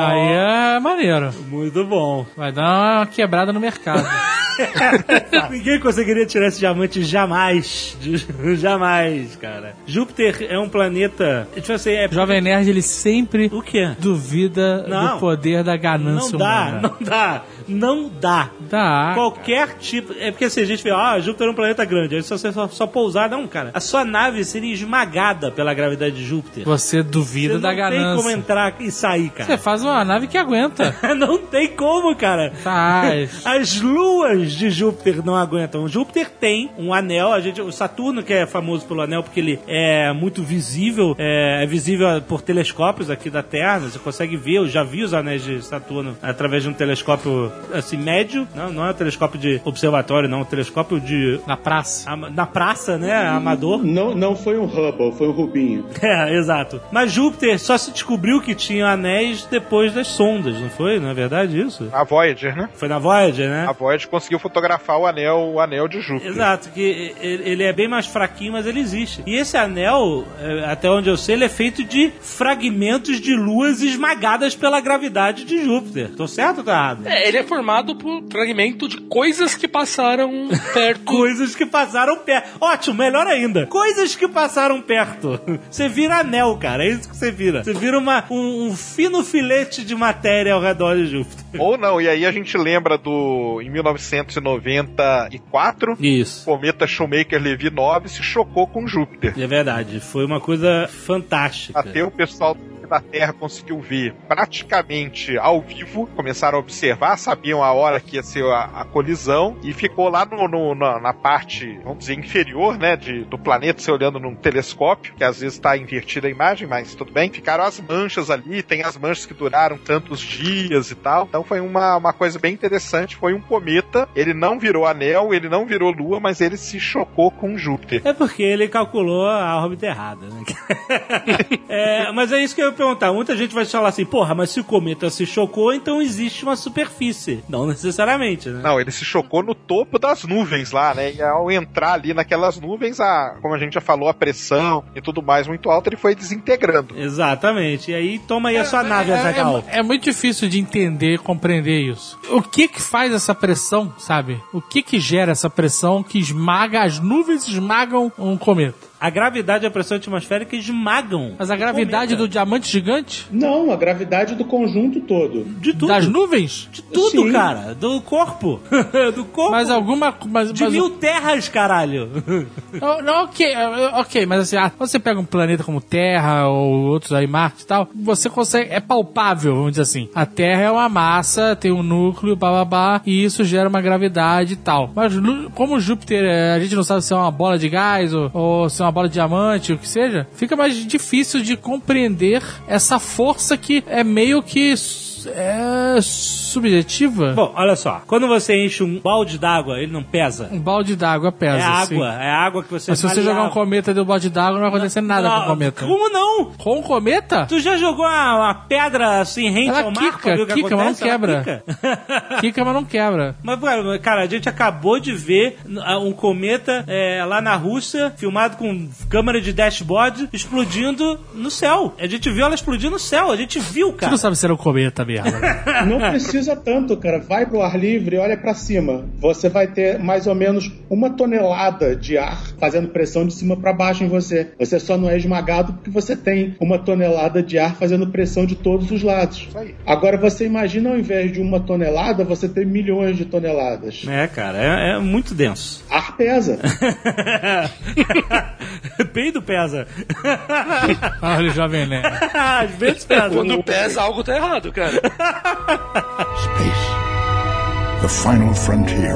Aí é maneiro. Muito bom. Vai dar uma quebrada no mercado. Ninguém conseguiria tirar esse diamante jamais. jamais, cara. Júpiter é um planeta. Tipo assim, é. Jovem Nerd, ele sempre O quê? duvida Não. do poder da Não ganância dá, humana. não dá, não dá. Dá. Qualquer tipo. É porque assim, a gente vê, ah, Júpiter é um planeta grande, aí só você só, só pousar. Não, cara. A sua nave seria esmagada pela gravidade de Júpiter. Você duvida Você da não tem como ganância. entrar e sair, Você cara. faz uma nave que aguenta. não tem como, cara. Faz. As luas de Júpiter não aguentam. Júpiter tem um anel, a gente, o Saturno, que é famoso pelo anel porque ele é muito visível, é, é visível por telescópios aqui da Terra, você consegue ver, eu já vi os anéis de Saturno através de um telescópio assim, médio, não, não é um telescópio de observatório, não, é um telescópio de. Na praça. ama- Na praça, né? Amador. Não, não foi um Hubble, foi um Rubinho. É, exato. Mas Júpiter só se descobriu que tinha anéis depois das sondas, não foi? Não é verdade isso? A Voyager, né? Foi na Voyager, né? A Voyager conseguiu fotografar o anel, o anel de Júpiter. Exato, que ele é bem mais fraquinho, mas ele existe. E esse anel, é, até onde eu sei, ele é feito de fragmentos de luas esmagadas pela gravidade de Júpiter. Tô certo ou tá errado? É, ele é formado por fragmento de coisas que passaram perto. Coisas que passaram perto. Ótimo, melhor ainda. Coisas que passaram perto. Você vira anel, cara. É isso que você vira. Você vira uma, um, um fino filete de matéria ao redor de Júpiter. Ou não, e aí a gente lembra do. Em 1994, Isso. o cometa Shoemaker-Levy 9 se chocou com Júpiter. É verdade. Foi uma coisa fantástica. Até o pessoal da Terra conseguiu ver praticamente ao vivo, começaram a observar, sabiam a hora que ia ser a, a colisão e ficou lá no, no- na, na parte, vamos dizer, inferior, né, de, do planeta, você olhando num telescópio, que às vezes está invertida a imagem, mas tudo bem. Ficaram as manchas ali, tem as manchas que duraram tantos dias e tal. Então foi uma, uma coisa bem interessante. Foi um cometa, ele não virou anel, ele não virou lua, mas ele se chocou com Júpiter. É porque ele calculou a órbita errada, né? É, mas é isso que eu perguntar. Muita gente vai falar assim, porra, mas se o cometa se chocou, então existe uma superfície. Não necessariamente, né? Não, ele se chocou no topo das nuvens lá, né? E ao entrar ali naquelas nuvens, a, como a gente já falou, a pressão e tudo mais muito alta, ele foi desintegrando. Exatamente. E aí toma aí a sua nave, é, Azaghal. é, é muito difícil de entender, compreender isso. O que que faz essa pressão, sabe? O que que gera essa pressão que esmaga, as nuvens esmagam um cometa? A gravidade e a pressão atmosférica esmagam. Mas a gravidade do diamante gigante? Não, a gravidade do conjunto todo. De tudo. Das nuvens? De tudo, Sim. cara. Do corpo. do corpo. Mas alguma. Mas, De mas- mil terras, caralho. Não, não, ok, eh, ok, mas assim, ah, você pega um planeta como Terra ou outros aí, Marte e tal, você consegue, é palpável, vamos dizer assim. A Terra é uma massa, tem um núcleo, bababá, e isso gera uma gravidade e tal. Mas como Júpiter, eh, a gente não sabe se é uma bola de gás ou, ou se é uma bola de diamante, o que seja, fica mais difícil de compreender essa força que é meio que é subjetiva. Bom, olha só. Quando você enche um balde d'água, ele não pesa? um balde d'água pesa. É água. É água que você Mas se você jogar um cometa dentro do balde d'água, não vai acontecer nada com o cometa. Como não? Com o cometa? Tu já jogou uma, uma pedra assim rente Ela ao mar quica, que quica, mas não quebra. quica. Kika, mas não quebra. Mas, cara, a gente acabou de ver um cometa é, lá na Rússia, filmado com câmera de dashboard, explodindo no céu. A gente viu ela explodir no céu, a gente viu, Tu cara. não sabe se era um cometa, merda. Não precisa tanto, cara. Vai pro ar livre e olha pra cima. Você vai ter mais ou menos uma tonelada de ar fazendo pressão de cima pra baixo em você. Você só não é esmagado porque você tem uma tonelada de ar fazendo pressão de todos os lados. aí. Agora você imagina ao invés de uma tonelada, você tem milhões de toneladas. É, cara, é, é muito denso. Ar pesa. Peido pesa. Olha o Jovem Nerd. Às vezes pesa. Quando pesa, algo tá errado, cara. Space. The final frontier.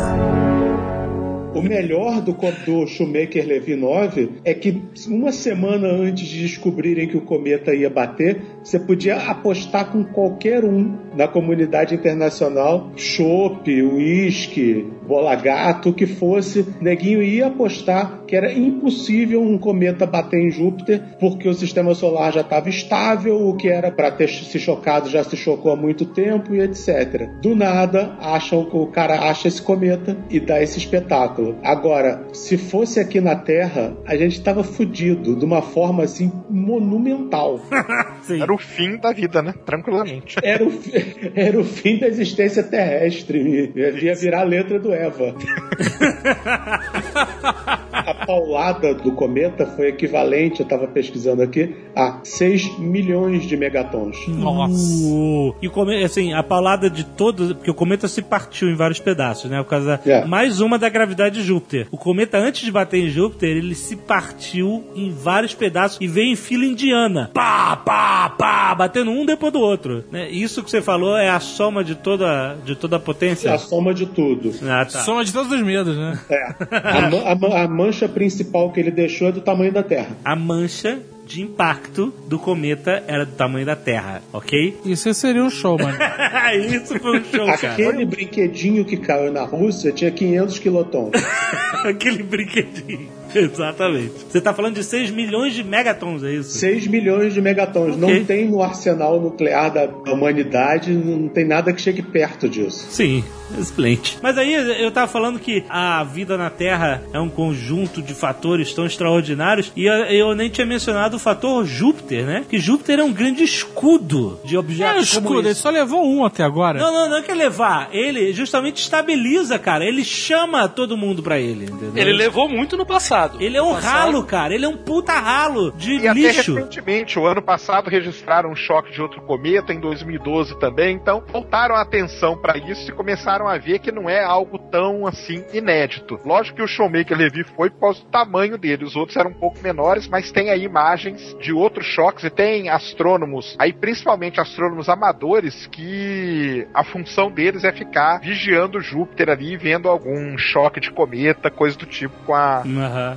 O melhor do, do Shoemaker Levy 9 é que uma semana antes de descobrirem que o cometa ia bater, você podia apostar com qualquer um na comunidade internacional, chopp, uísque, bola gato, o que fosse, neguinho ia apostar que era impossível um cometa bater em Júpiter, porque o sistema solar já estava estável, o que era para ter se chocado já se chocou há muito tempo e etc. Do nada, acham que o cara acha esse cometa e dá esse espetáculo. Agora, se fosse aqui na Terra, a gente estava fudido de uma forma assim monumental. Sim. Era o fim da vida, né? Tranquilamente. Era o, fi- era o fim da existência terrestre. Ia virar a letra do Eva. A paulada do cometa foi equivalente, eu estava pesquisando aqui, a 6 milhões de megatons. Nossa. Uh, e o cometa, assim, a paulada de todos, porque o cometa se partiu em vários pedaços, né? Por causa É. mais uma da gravidade de Júpiter. O cometa, antes de bater em Júpiter, ele se partiu em vários pedaços e veio em fila indiana. Pá, pá, pá, batendo um depois do outro. né? Isso que você falou é a soma de toda, de toda a potência? A soma de tudo. Ah, tá. Soma de todos os medos, né? É. A, a a mancha principal que ele deixou é do tamanho da Terra. A mancha de impacto do cometa era do tamanho da Terra, ok? Isso seria um show, mano. Isso foi um show, cara. Aquele brinquedinho que caiu na Rússia tinha 500 quilotons. Aquele brinquedinho. Exatamente. Você tá falando de 6 milhões de megatons, é isso? 6 milhões de megatons. Ok. Não tem no arsenal nuclear da humanidade, não tem nada que chegue perto disso. Sim, excelente. Mas aí eu tava falando que a vida na Terra é um conjunto de fatores tão extraordinários e eu, eu nem tinha mencionado o fator Júpiter, né? Que Júpiter é um grande escudo de É, objetos como escudo, ele só levou um até agora. Não, não, não é que levar. Ele justamente estabiliza, cara. Ele chama todo mundo pra ele, entendeu? Ele levou muito no passado. Ele é um Passado. ralo, cara. Ele é um puta ralo de E até lixo. recentemente, o ano passado, registraram um choque de outro cometa, em 2012 também. Então, voltaram a atenção para isso e começaram a ver que não é algo tão assim inédito. Lógico que o Showmaker Levy foi por causa do tamanho dele, os outros eram um pouco menores, mas tem aí imagens de outros choques e tem astrônomos, aí principalmente astrônomos amadores, que a função deles é ficar vigiando Júpiter ali, vendo algum choque de cometa, coisa do tipo com a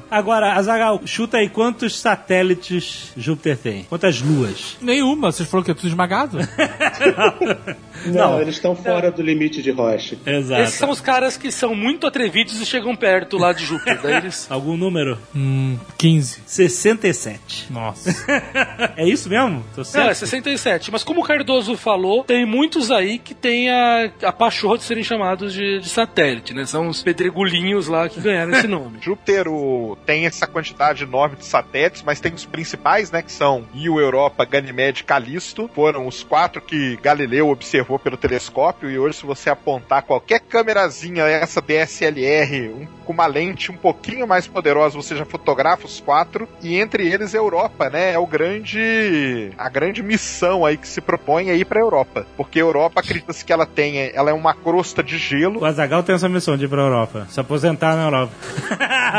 Agora, Azagal, chuta aí quantos satélites Júpiter tem? Quantas luas? Nenhuma, vocês falaram que é tudo esmagado? Não, eles estão fora do limite de Roche. Exato. Esses são os caras que são muito atrevidos e chegam perto lá de Júpiter. Daí eles. Algum número? hum, 15. 67. Nossa. É isso mesmo? Tô Não, certo? é 67. Mas como o Cardoso falou, tem muitos aí que tem a, a pachorra de serem chamados de, de satélite, né? São os pedregulhinhos lá que ganharam esse nome. Júpiter o- tem essa quantidade enorme de satélites, mas tem os principais, né, que são Io, Europa, Ganymede e Calisto. Foram os quatro que Galileu observou pelo telescópio e hoje se você apontar qualquer câmerazinha, essa DSLR, um- com uma lente um pouquinho mais poderosa, você já fotografa os quatro. E entre eles a Europa, né, é o grande a grande missão aí que se propõe aí para Europa, porque a Europa acredita-se que ela tem, ela é uma crosta de gelo O Azagal tem essa missão de ir pra Europa. Se aposentar na Europa.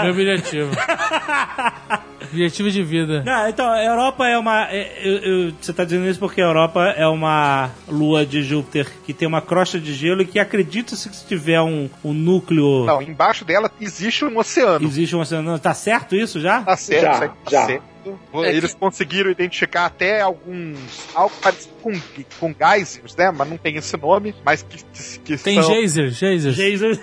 Meu objetivo. objetivo de vida. Não, então, a Europa é uma. é- eu- eu- você tá dizendo isso porque a Europa é uma lua de Júpiter que tem uma crosta de gelo e que acredita-se que se tiver um, um núcleo. Não, embaixo dela existe um oceano. Existe um oceano. Tá certo isso já? Tá certo, Já, isso aí tá já. certo. É Eles conseguiram identificar até alguns. algo parecido com, com geysers, né? Mas não tem esse nome, mas que, que, que Tem são. geyser, geyser. Jesus.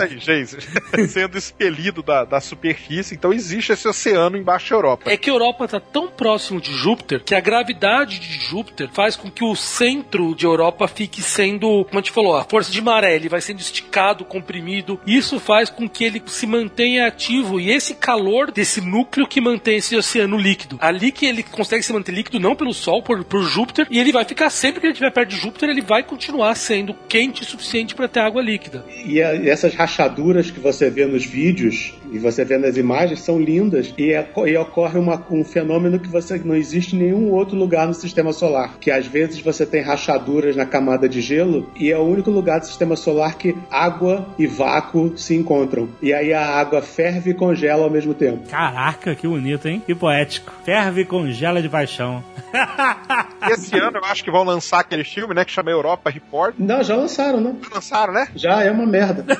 Aí, geysers. sendo expelido da, da superfície. Então existe esse oceano embaixo da Europa. É que a Europa está tão próximo de Júpiter que a gravidade de Júpiter faz com que o centro de Europa fique sendo, como a gente falou, a força de maré, ele vai sendo esticado, comprimido. Isso faz com que ele se mantenha ativo e esse calor desse núcleo que mantém esse oceano líquido. Ali que ele consegue se manter líquido não pelo Sol, por, por Júpiter, e ele vai ficar sempre que ele estiver perto de Júpiter, ele vai continuar sendo quente o suficiente para ter água líquida. E, e essas rachaduras que você vê nos vídeos e você vê nas imagens são lindas e, é- e ocorre uma- um fenômeno que você não existe em nenhum outro lugar no sistema solar, que às vezes você tem rachaduras na camada de gelo e é o único lugar do sistema solar que água e vácuo se encontram. E aí a água ferve e congela ao mesmo tempo. Caraca, que bonito, hein? Que poético. Ferve e congela de paixão. Esse ano eu acho que vão lançar aquele filme, né? Que chama Europa Report. Não, já lançaram, né? Já lançaram, né? Já é uma merda.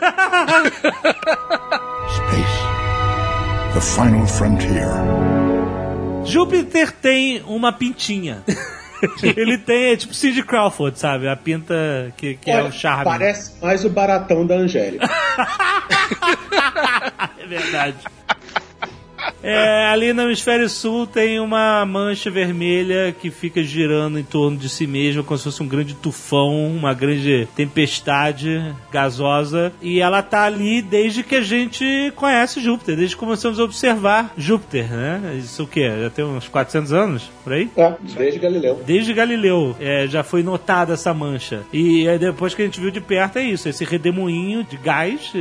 Space. The final frontier. Júpiter tem uma pintinha. Ele tem, é tipo Cindy Crawford, sabe? A pinta que, que é Olha, o charme. Parece mais o baratão da Angélica. É verdade. É, ali no hemisfério sul tem uma mancha vermelha que fica girando em torno de si mesma, como se fosse um grande tufão, uma grande tempestade gasosa. E ela tá ali desde que a gente conhece Júpiter, desde que começamos a observar Júpiter, né? Isso o quê? Já tem uns 400 anos por aí? É, desde Galileu. Desde Galileu é, já foi notada essa mancha. E aí depois que a gente viu de perto é isso, esse redemoinho de gás,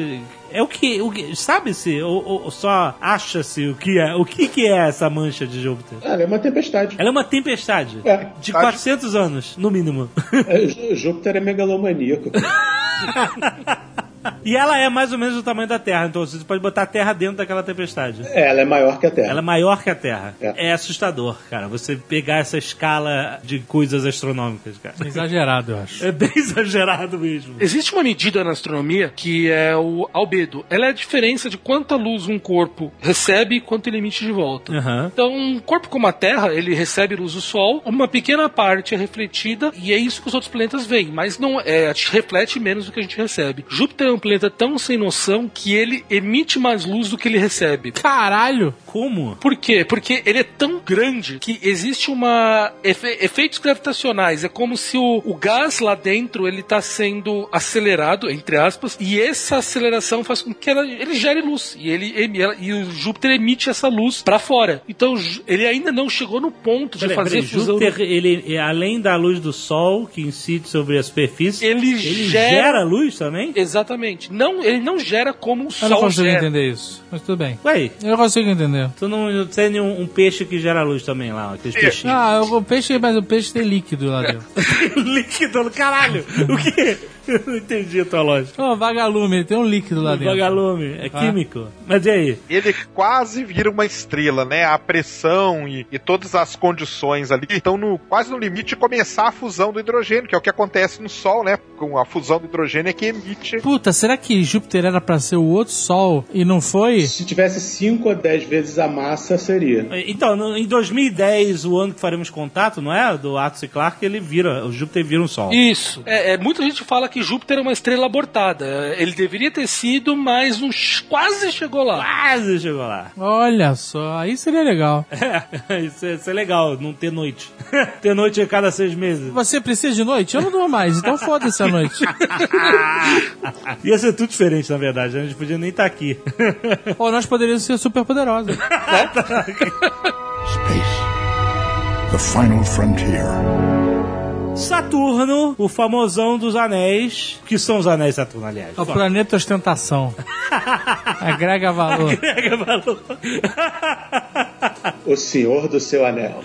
é o que, o que sabe-se ou, ou só acha-se o que é, o que que é essa mancha de Júpiter? Ela é uma tempestade. Ela é uma tempestade É. de 400 anos, no mínimo. É, Jú- Júpiter é megalomaníaco. E ela é mais ou menos do tamanho da Terra, então você pode botar a Terra dentro daquela tempestade. É, ela é maior que a Terra. Ela é maior que a Terra. É. É assustador, cara. Você pegar essa escala de coisas astronômicas, cara. Exagerado, eu acho. É bem exagerado mesmo. Existe uma medida na astronomia que é o albedo. Ela é a diferença de quanta luz um corpo recebe e quanto ele emite de volta. Aham. Então, um corpo como a Terra, ele recebe luz do Sol, uma pequena parte é refletida e é isso que os outros planetas veem, mas não é, reflete menos do que a gente recebe. Júpiter é um planeta tão sem noção que ele emite mais luz do que ele recebe. Caralho! Como? Por quê? Porque ele é tão grande que existe uma efe- efeitos gravitacionais. É como se o, o gás lá dentro ele está sendo acelerado, entre aspas, e essa aceleração faz com que ela, ele gere luz e ele ela- e o Júpiter emite essa luz para fora. Então ele ainda não chegou no ponto de Peraí, fazer peraí, fusão. Júpiter, ele, é, além da luz do Sol que incide sobre a superfície, Ele ele gera- gera luz também? Exatamente. Não, ele não gera como o Eu Sol não consigo gera. entender isso. Mas tudo bem. Ué, Eu não consigo entender. tu não, não tem nenhum um peixe que gera luz também lá, aqueles peixinhos. Ah, o peixe, mas o peixe tem líquido lá dentro. Líquido caralho! O quê? Eu não entendi a tua lógica. Ô, vagalume, tem um líquido lá dentro. Vagalume, é Ah. químico. Mas e aí? Ele quase vira uma estrela, né? A pressão e, e todas as condições ali estão no, quase no limite de começar a fusão do hidrogênio, que é o que acontece no Sol, né? Com a fusão do hidrogênio é que emite. Puta, será que Júpiter era pra ser o outro Sol e não foi? Se tivesse 5 ou 10 vezes a massa, seria. Então, no- em 2010, o ano que faremos contato, não é? Do Arthur C. Clarke, ele vira, o Júpiter vira um Sol. Isso. É, é, muita gente fala que Júpiter é uma estrela abortada. Ele deveria ter sido, mas ch- quase chegou lá. Quase chegou lá. Olha só, aí seria legal. É, isso, é, isso é legal, não ter noite. ter noite a cada seis meses. Você precisa de noite? Eu não durmo mais, então foda-se a noite. Ia ser tudo diferente, na verdade. né? A gente podia nem estar aqui. Ou nós poderíamos ser super poderosos. Space. The final frontier. Saturno, o famosão dos anéis. que são os anéis de Saturno, aliás? É o planeta ostentação. Agrega valor. Pega valor. O Senhor do Seu Anel.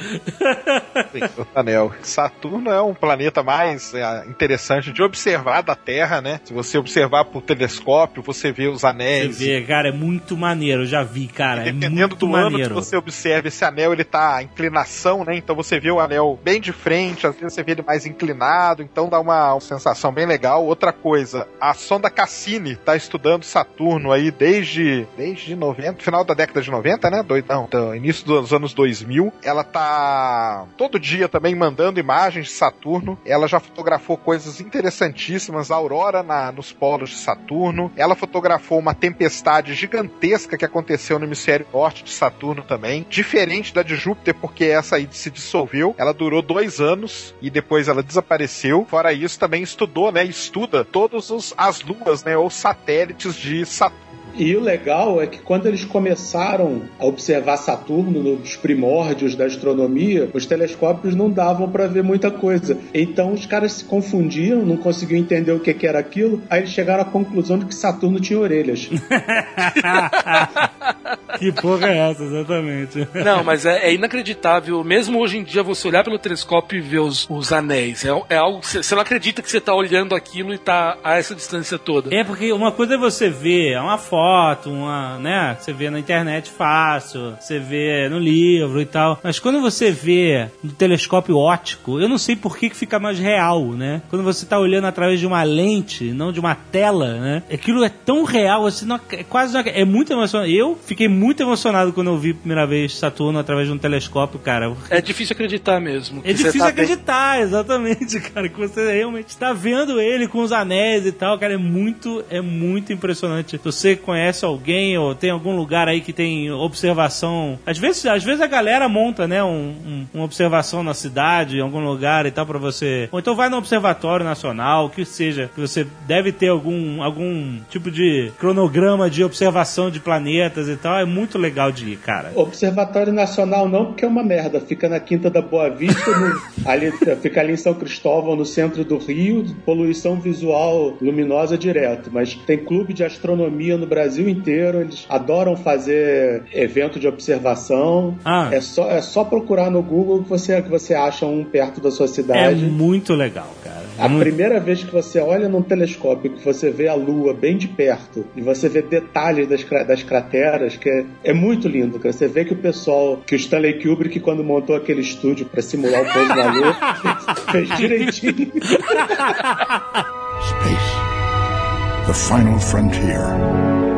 Senhor Anel. Saturno é um planeta mais é, interessante de observar da Terra, né? Se você observar por telescópio, você vê os Você anéis. vê, cara, é muito maneiro. Eu já vi, cara. É Dependendo muito do ano que maneiro. você observa esse anel, ele tá a inclinação, né? Então você vê o anel bem de frente, às vezes você vê ele mais inclinado, então dá uma sensação bem legal. Outra coisa, a sonda Cassini tá estudando Saturno aí desde desde 90, final da década de 90, né? Dois, não, do início dos anos 2000. Ela tá todo dia também mandando imagens de Saturno. Ela já fotografou coisas interessantíssimas, a aurora na, nos polos de Saturno. Ela fotografou uma tempestade gigantesca que aconteceu no hemisfério norte de Saturno também. Diferente da de Júpiter, porque essa aí se dissolveu. Ela durou dois anos e depois ela desapareceu. Fora isso, também estudou, né? Estuda todas as luas, né? Ou satélites de Saturno. E o legal é que quando eles começaram a observar Saturno nos primórdios da astronomia, os telescópios não davam para ver muita coisa. Então os caras se confundiam, não conseguiam entender o que, que era aquilo. Aí eles chegaram à conclusão de que Saturno tinha orelhas. Que porra é essa, exatamente? Não, mas é, é inacreditável, mesmo hoje em dia, você olhar pelo telescópio e ver os, os anéis. É, é algo que você você não acredita que você tá olhando aquilo e tá a essa distância toda. É, porque uma coisa é você ver uma foto, uma, né? Você vê na internet fácil, você vê no livro e tal. Mas quando você vê no telescópio óptico, eu não sei por que, que fica mais real, né? Quando você tá olhando através de uma lente, não de uma tela, né? Aquilo é tão real, assim, não, é quase. não- É muito emocionante. Eu fiquei muito emocionado quando eu vi a primeira vez Saturno através de um telescópio, cara. É difícil acreditar mesmo. É difícil tá bem- acreditar, exatamente, cara, que você realmente está vendo ele com os anéis e tal, cara, é muito, é muito impressionante. Você conhece alguém ou tem algum lugar aí que tem observação, às vezes, às vezes a galera monta, né, um, um- uma observação na cidade, em algum lugar e tal para você, ou então vai no observatório nacional, que seja, que você deve ter algum, algum tipo de cronograma de observação de planetas e tal. é muito legal de ir, cara. Observatório Nacional não, porque é uma merda. Fica na Quinta da Boa Vista, no- ali, fica ali em São Cristóvão, no centro do Rio, poluição visual luminosa direto. Mas tem clube de astronomia no Brasil inteiro, eles adoram fazer evento de observação. Ah. É, só, é só procurar no Google que você, que você acha um perto da sua É cidade. muito legal, cara. A Muito- primeira vez que você olha num telescópio, que você vê a Lua bem de perto e você vê detalhes das, das crateras, que é, é muito lindo, cara. Você vê que o pessoal, que o Stanley Kubrick, quando montou aquele estúdio para simular o pouso na Lua, fez direitinho. Space. The final frontier.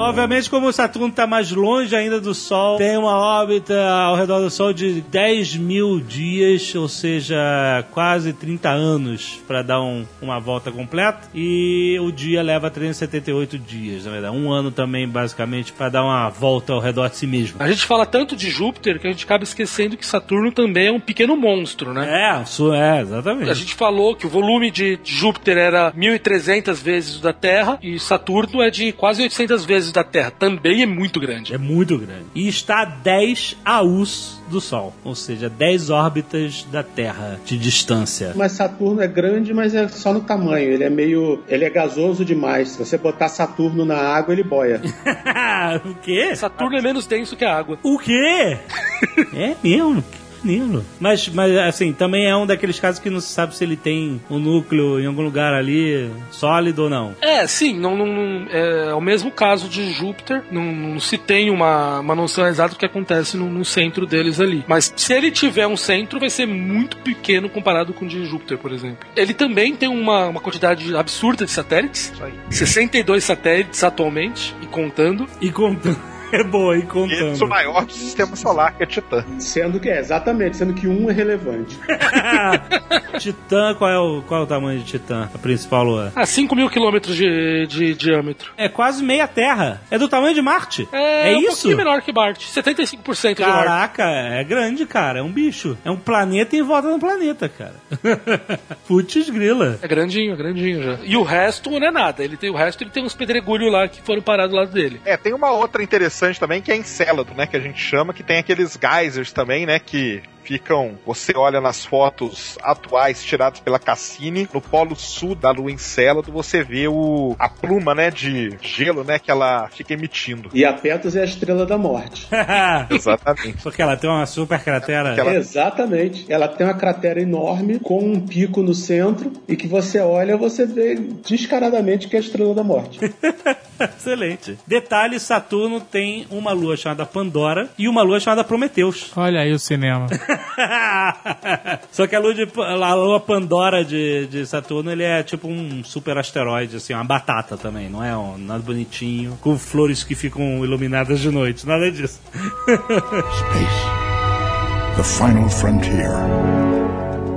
Obviamente, como o Saturno está mais longe ainda do Sol, tem uma órbita ao redor do Sol de 10 mil dias, ou seja, quase 30 anos para dar um- uma volta completa. E o dia leva 378 dias, na verdade. Um ano também, basicamente, para dar uma volta ao redor de si mesmo. A gente fala tanto de Júpiter que a gente acaba esquecendo que Saturno também é um pequeno monstro, né? É, isso é, exatamente. A gente falou que o volume de Júpiter era 1.300 vezes o da Terra e Saturno é de quase 800 vezes da Terra. Também é muito grande. É muito grande. E está a 10 AUs do Sol, ou seja, 10 órbitas da Terra de distância. Mas Saturno é grande, mas é só no tamanho. Ele é meio. Ele é gasoso demais. Se você botar Saturno na água, ele boia. o quê? Saturno é menos denso que a água. O quê? é mesmo? Maneiro. Mas, mas, assim, também é um daqueles casos que não se sabe se ele tem um núcleo em algum lugar ali sólido ou não. É, sim, não, não- não- é, o mesmo caso de Júpiter, não, não se tem uma, uma noção exata do que acontece no, no centro deles ali. Mas se ele tiver um centro, vai ser muito pequeno comparado com o de Júpiter, por exemplo. Ele também tem uma, uma quantidade absurda de satélites, Isso aí. 62 satélites atualmente, e contando. E contando. É boa, e Esse é o contando. maior do sistema solar, que é Titã. Sendo que é, exatamente, sendo que um é relevante. Titã, qual é, o, qual é o tamanho de Titã? A principal lua? Ah, 5 mil quilômetros de, de diâmetro. É quase meia Terra. É do tamanho de Marte. É, um isso? pouquinho menor que Marte. 75% de Marte. Caraca, é grande, cara. É um bicho. É um planeta em volta do planeta, cara. Putz grila. É grandinho, é grandinho já. E o resto não é nada. Ele tem o resto, ele tem uns pedregulhos lá que foram parados do lado dele. É, tem uma outra interessante também que é Encélado, né? Que a gente chama, que tem aqueles geysers também, né? Que ficam. Você olha nas fotos atuais tiradas pela Cassini, no polo sul da lua Encélado, você vê o, a pluma, né? De gelo, né? Que ela fica emitindo. E a Petus é a estrela da morte. Exatamente. Porque ela tem uma super cratera. Aquela- Exatamente. Ela tem uma cratera enorme com um pico no centro e que você olha, você vê descaradamente que é a estrela da morte. Excelente. Detalhe: Saturno tem uma lua chamada Pandora e uma lua chamada Prometeus. Olha aí o cinema. Só que a lua, de, a lua Pandora de, de Saturno ele é tipo um super asteroide, assim, uma batata também, não é um, nada bonitinho, com flores que ficam iluminadas de noite, nada disso. Space. The final frontier.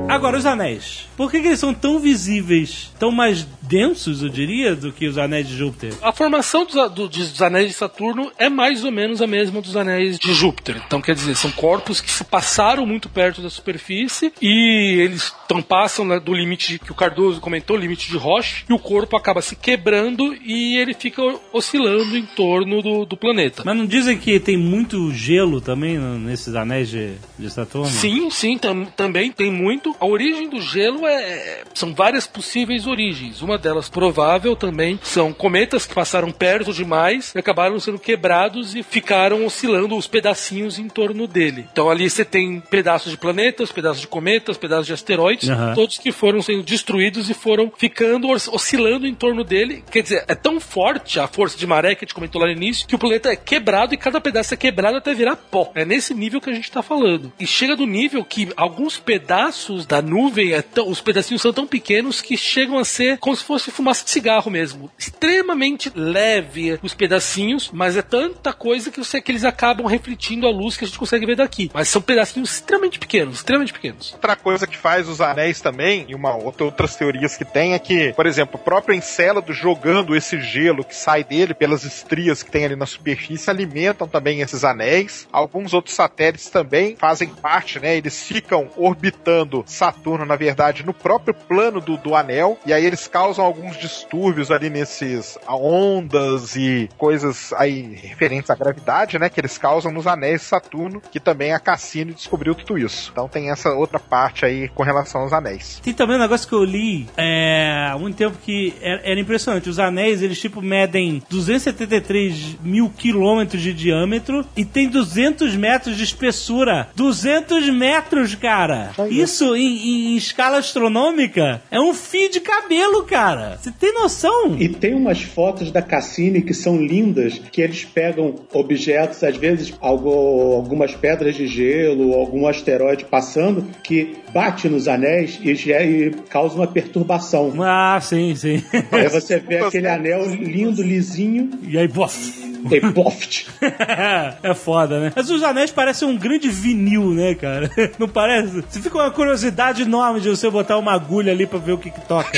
Agora, os anéis. Por que, que eles são tão visíveis, tão mais densos, eu diria, do que os anéis de Júpiter? A formação dos, do- dos anéis de Saturno é mais ou menos a mesma dos anéis de Júpiter. Então, quer dizer, são corpos que se passaram muito perto da superfície e eles então, passam né, do limite que o Cardoso comentou, limite de Roche, e o corpo acaba se quebrando e ele fica oscilando em torno do, do planeta. Mas não dizem que tem muito gelo também nesses anéis de, de Saturno? Sim, sim, tam- também tem muito. A origem do gelo é. São várias possíveis origens. Uma delas provável também são cometas que passaram perto demais e acabaram sendo quebrados e ficaram oscilando os pedacinhos em torno dele. Então ali você tem pedaços de planetas, pedaços de cometas, pedaços de asteroides, Aham. todos que foram sendo destruídos e foram ficando os- oscilando em torno dele. Quer dizer, é tão forte a força de maré que a gente comentou lá no início que o planeta é quebrado e cada pedaço é quebrado até virar pó. É nesse nível que a gente tá falando. E chega do nível que alguns pedaços da nuvem, é tão- os pedacinhos são tão pequenos que chegam a ser como se fosse fumaça de cigarro mesmo. Extremamente leve os pedacinhos, mas é tanta coisa que, você, que eles acabam refletindo a luz que a gente consegue ver daqui. Mas são pedacinhos extremamente pequenos, extremamente pequenos. Outra coisa que faz os anéis também, e uma outra, outras teorias que tem, é que, por exemplo, o próprio Encélado jogando esse gelo que sai dele pelas estrias que tem ali na superfície alimentam também esses anéis. Alguns outros satélites também fazem parte, né? Eles ficam orbitando Saturno, na verdade, no próprio plano do, do anel, e aí eles causam causam alguns distúrbios ali nesses ondas e coisas aí referentes à gravidade, né? Que eles causam nos anéis de Saturno, que também a Cassini descobriu tudo isso. Então tem essa outra parte aí com relação aos anéis. Tem também um negócio que eu li é, há muito tempo que era, era impressionante. Os anéis, eles tipo medem 273 mil quilômetros de diâmetro e tem 200 metros de espessura. 200 metros, cara! Isso em, em escala astronômica é um fio de cabelo, cara! Você tem noção? E tem umas fotos da Cassini que são lindas, que eles pegam objetos, às vezes algo, algumas pedras de gelo, algum asteroide passando, que bate nos anéis e, e causa uma perturbação. Ah, sim, sim. Aí você vê aquele anel lindo, lisinho, E aí, bof! e ploft. é foda, né? Mas os anéis parecem um grande vinil, né, cara? Não parece? Você fica uma curiosidade enorme de você botar uma agulha ali pra ver o que, que toca.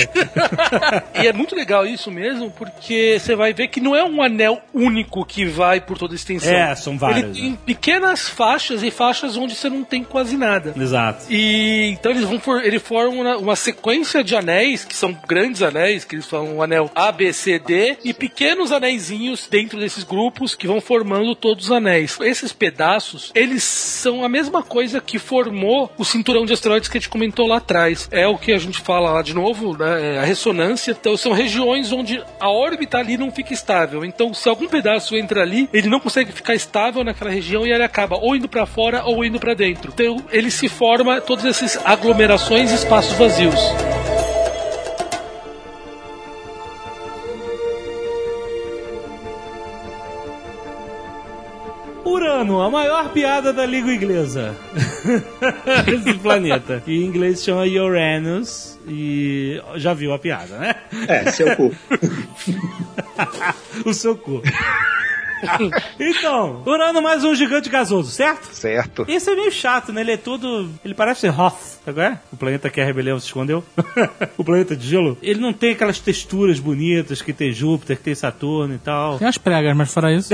E é muito legal isso mesmo, porque você vai ver que não é um anel único que vai por toda a extensão. É, são vários, Ele tem pequenas faixas e faixas onde você não tem quase nada. Exato. E então eles vão for, ele forma uma, uma sequência de anéis, que são grandes anéis, que eles falam o anel A, B, C, D, e pequenos anéisinhos dentro desses grupos que vão formando todos os anéis. Esses pedaços, eles são a mesma coisa que formou o cinturão de asteroides que a gente comentou lá atrás. É o que a gente fala lá de novo, né? é a ressonância. Então são regiões onde a órbita ali não fica estável. Então se algum pedaço entra ali, ele não consegue ficar estável naquela região e ele acaba ou indo para fora ou indo para dentro. Então ele se forma todas essas aglomerações e espaços vazios. Urano, a maior piada da língua inglesa. Esse planeta. Que em inglês chama Uranus. E já viu a piada, né? É, seu cu. o seu cu. então, Urano mais um gigante gasoso, certo? Certo. Esse é meio chato, né? Ele é todo. Ele parece ser Hoth, sabe qual é? O planeta que a rebelião se escondeu. o planeta de gelo. Ele não tem aquelas texturas bonitas que tem Júpiter, que tem Saturno e tal. Tem umas pregas, mas fora isso.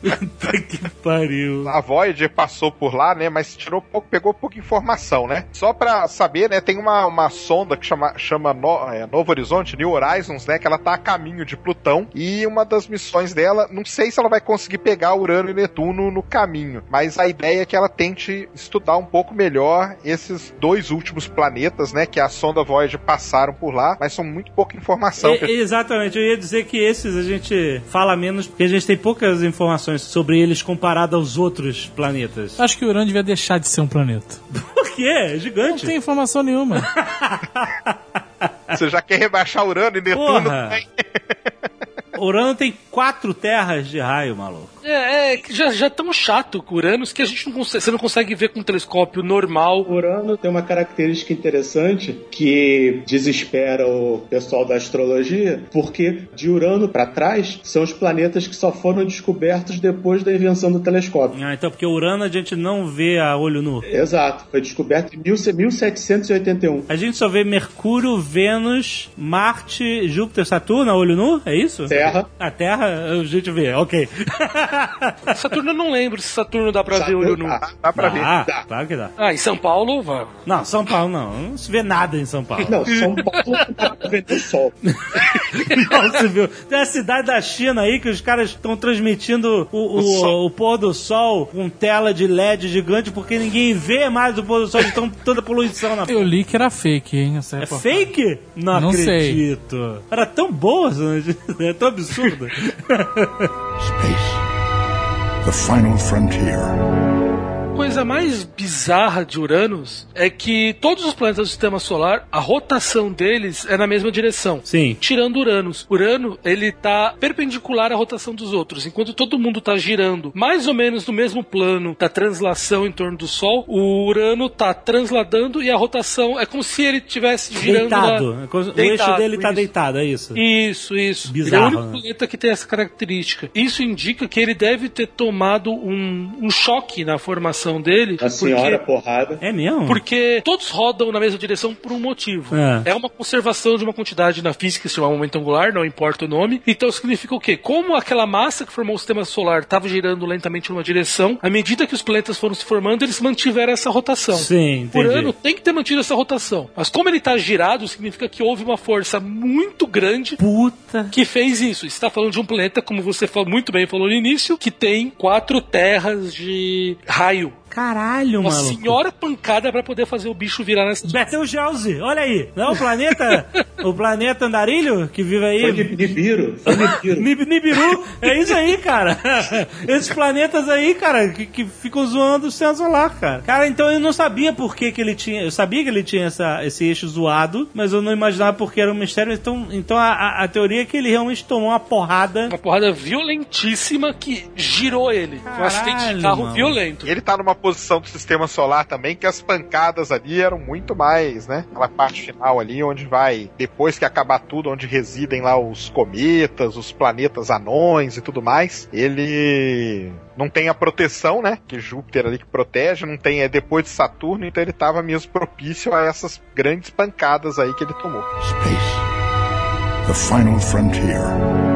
Puta que pariu. A Voyager passou por lá, né? Mas tirou pouco, pegou pouca informação, né? Só pra saber, né? Tem uma, uma sonda que chama, chama no- é, Novo Horizonte, New Horizons, né? Que ela tá a caminho de Plutão. E uma das missões dela, não sei se ela vai conseguir pegar Urano e Netuno no caminho. Mas a ideia é que ela tente estudar um pouco melhor esses dois últimos planetas, né? Que a sonda Voyager passaram por lá. Mas são muito pouca informação. E- exatamente, eu ia dizer que esses a gente fala menos porque a gente tem poucas informações sobre eles comparado aos outros planetas. Acho que o Urano devia deixar de ser um planeta. Por quê? É Não gigante. tem informação nenhuma. Você já quer rebaixar Urano e Netuno? Porra. Urano tem quatro terras de raio, maluco. É, é que já, já tão chato com Uranus que a gente não consegue, você não consegue ver com um telescópio normal. Urano tem uma característica interessante que desespera o pessoal da astrologia, porque de Urano para trás são os planetas que só foram descobertos depois da invenção do telescópio. Ah, então porque Urano a gente não vê a olho nu. Exato, foi descoberto em 1781. A gente só vê Mercúrio, Vênus, Marte, Júpiter, Saturno a olho nu? É isso? Terra. A Terra a gente vê, ok. Saturno eu não lembro se Saturno dá pra Saturno ver olho nu. Dá, dá pra ver. Ah, Dá. claro que dá. Ah, em São Paulo, vai. Não, São Paulo não. Não se vê nada em São Paulo. Não, São Paulo não dá pra ver o sol. Não se viu. Tem a cidade da China aí que os caras estão transmitindo o, o, sol. o pôr do sol com tela de LED gigante porque ninguém vê mais o pôr do sol de tão, tanta poluição na Eu li que era fake, hein? Essa É reportagem. fake? Não, Não sei. acredito. Era tão boa. É tão absurda. Space. The final frontier. A coisa mais bizarra de Uranus é que todos os planetas do sistema solar, a rotação deles é na mesma direção. Sim. Tirando Uranus. Urano, ele tá perpendicular à rotação dos outros. Enquanto todo mundo tá girando mais ou menos no mesmo plano da translação em torno do Sol, o Urano tá transladando e a rotação é como se ele estivesse girando Deitado. na- O eixo dele tá isso. deitado, é isso. Isso, isso. Bizarro, ele é o único né? planeta que tem essa característica. Isso indica que ele deve ter tomado um, um choque na formação rotação dele. A senhora porrada. É mesmo? Porque todos rodam na mesma direção por um motivo. É. É uma conservação de uma quantidade na física que se chama momento angular, não importa o nome. Então significa o quê? Como aquela massa que formou o sistema solar estava girando lentamente numa direção, à medida que os planetas foram se formando, eles mantiveram essa rotação. Sim, Por entendi. ano tem que ter mantido essa rotação. Mas como ele está girado, significa que houve uma força muito grande Puta. que fez isso. Você está falando de um planeta, como você falou, muito bem falou no início, que tem quatro terras de raio. Caralho, Uma maluco. senhora pancada para poder fazer o bicho virar nessa Betelgeuse, olha aí. Não é o planeta, o planeta andarilho que vive aí? Foi Nib- Nibiru. Foi Nibiru. Nib- Nibiru, é isso aí, cara. Esses planetas aí, cara, que, que ficam zoando o sistema solar, cara. Cara, então eu não sabia por que, que ele tinha. Eu sabia que ele tinha essa, esse eixo zoado, mas eu não imaginava porque era um mistério. Então, então a, a- a teoria é que ele realmente tomou uma porrada. Uma porrada violentíssima que girou ele. Foi um acidente Caralho, de carro mano. violento. Ele tá numa posição do sistema solar também que as pancadas ali eram muito mais, né? Aquela parte final ali onde vai, depois que acabar tudo, onde residem lá os cometas, os planetas anões e tudo mais. Ele não tem a proteção, né? Que Júpiter ali que protege, não tem, é depois de Saturno, então ele tava mesmo propício a essas grandes pancadas aí que ele tomou. Space. The final frontier.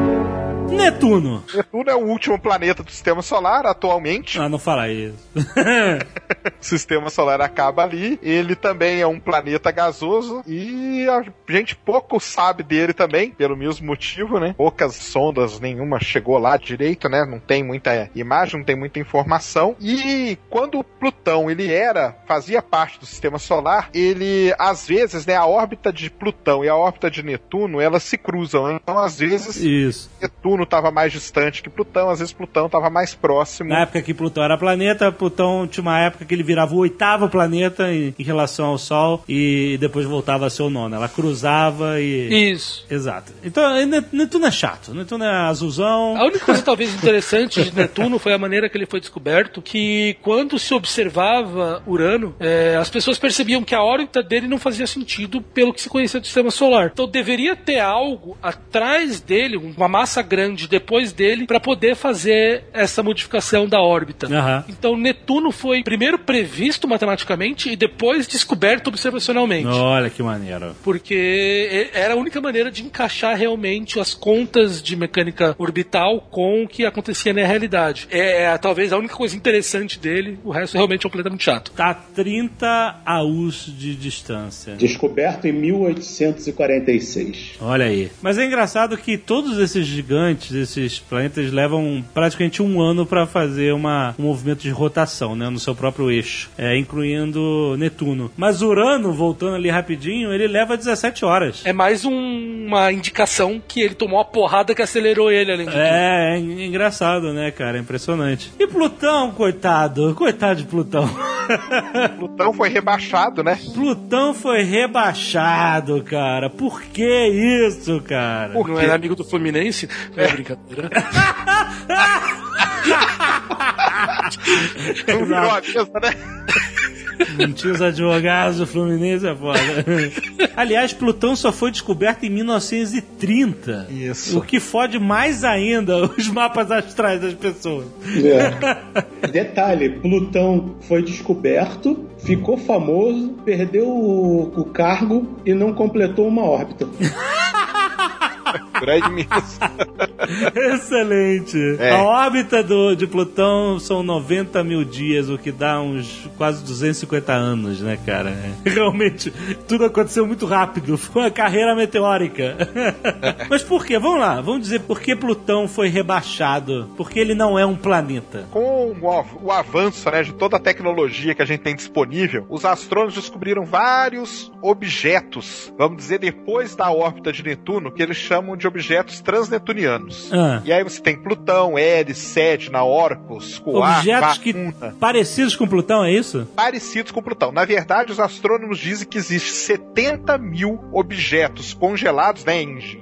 Netuno. Netuno é o último planeta do sistema solar atualmente. Ah, não fala isso. O sistema solar acaba ali. Ele também é um planeta gasoso e a gente pouco sabe dele também, pelo mesmo motivo, né? Poucas sondas, nenhuma chegou lá direito, né? Não tem muita imagem, não tem muita informação. E quando Plutão ele era, fazia parte do sistema solar, ele às vezes, né, a órbita de Plutão e a órbita de Netuno, elas se cruzam. Então, às vezes, Isso. Netuno estava mais distante que Plutão, às vezes Plutão estava mais próximo. Na época que Plutão era planeta, Plutão tinha uma época que ele virava o oitavo planeta em, em relação ao Sol e depois voltava a ser o nono. Ela cruzava e. Isso. Exato. Então, Ne- Netuno é chato. Netuno é azulzão. A única coisa talvez interessante de Netuno foi a maneira que ele foi descoberto, que quando se observava Urano, eh, as pessoas percebiam que a órbita dele não fazia sentido pelo que se conhecia do sistema solar. Então deveria ter algo atrás dele, uma massa grande depois dele, para poder fazer essa modificação da órbita. Aham. Então Netuno foi primeiro previsto matematicamente e depois descoberto observacionalmente. Olha que maneiro. Porque era a única maneira de encaixar realmente as contas de mecânica orbital com o que acontecia na realidade. É, é talvez a única coisa interessante dele, o resto realmente é um planeta muito chato. Tá a 30 AUs de distância. Descoberto em 1846. Olha aí. Mas é engraçado que todos esses gigantes, esses planetas, levam praticamente um ano para fazer uma, um movimento de rotação, né? No seu próprio eixo. É, incluindo Netuno. Mas Urano, voltando ali rapidinho, ele leva 17 horas. É mais um- uma indicação que ele tomou uma porrada que acelerou ele, além de tudo. É, é engraçado, né, cara? É impressionante. E Plutão, coitado. Coitado de Plutão. Plutão foi rebaixado, né? Plutão foi rebaixado, cara. Por que isso, cara? Não era amigo do Fluminense? É brincadeira. Não virou a mesa, né? Não tinha os advogados do Fluminense, é foda. Aliás, Plutão só foi descoberto em 1930. Isso. O que fode mais ainda os mapas astrais das pessoas. É. Detalhe, Plutão foi descoberto, ficou famoso, perdeu o, o cargo e não completou uma órbita. Grande Minas. Excelente. É. A órbita do, de Plutão são 90 mil dias, o que dá uns quase 250 anos, né, cara? Realmente, tudo aconteceu muito rápido. Foi uma carreira meteórica. Mas por quê? Vamos lá, vamos dizer por que Plutão foi rebaixado. Porque ele não é um planeta. Com o avanço né, de toda a tecnologia que a gente tem disponível, os astrônomos descobriram vários objetos, vamos dizer, depois da órbita de Netuno, que eles chamam de objetos transnetunianos. Ah. E aí você tem Plutão, Eris, Sedna, Orcus, Coar, Objetos que parecidos com Plutão, é isso? parecidos com Plutão. Na verdade, os astrônomos dizem que existem 70 mil objetos congelados, né, em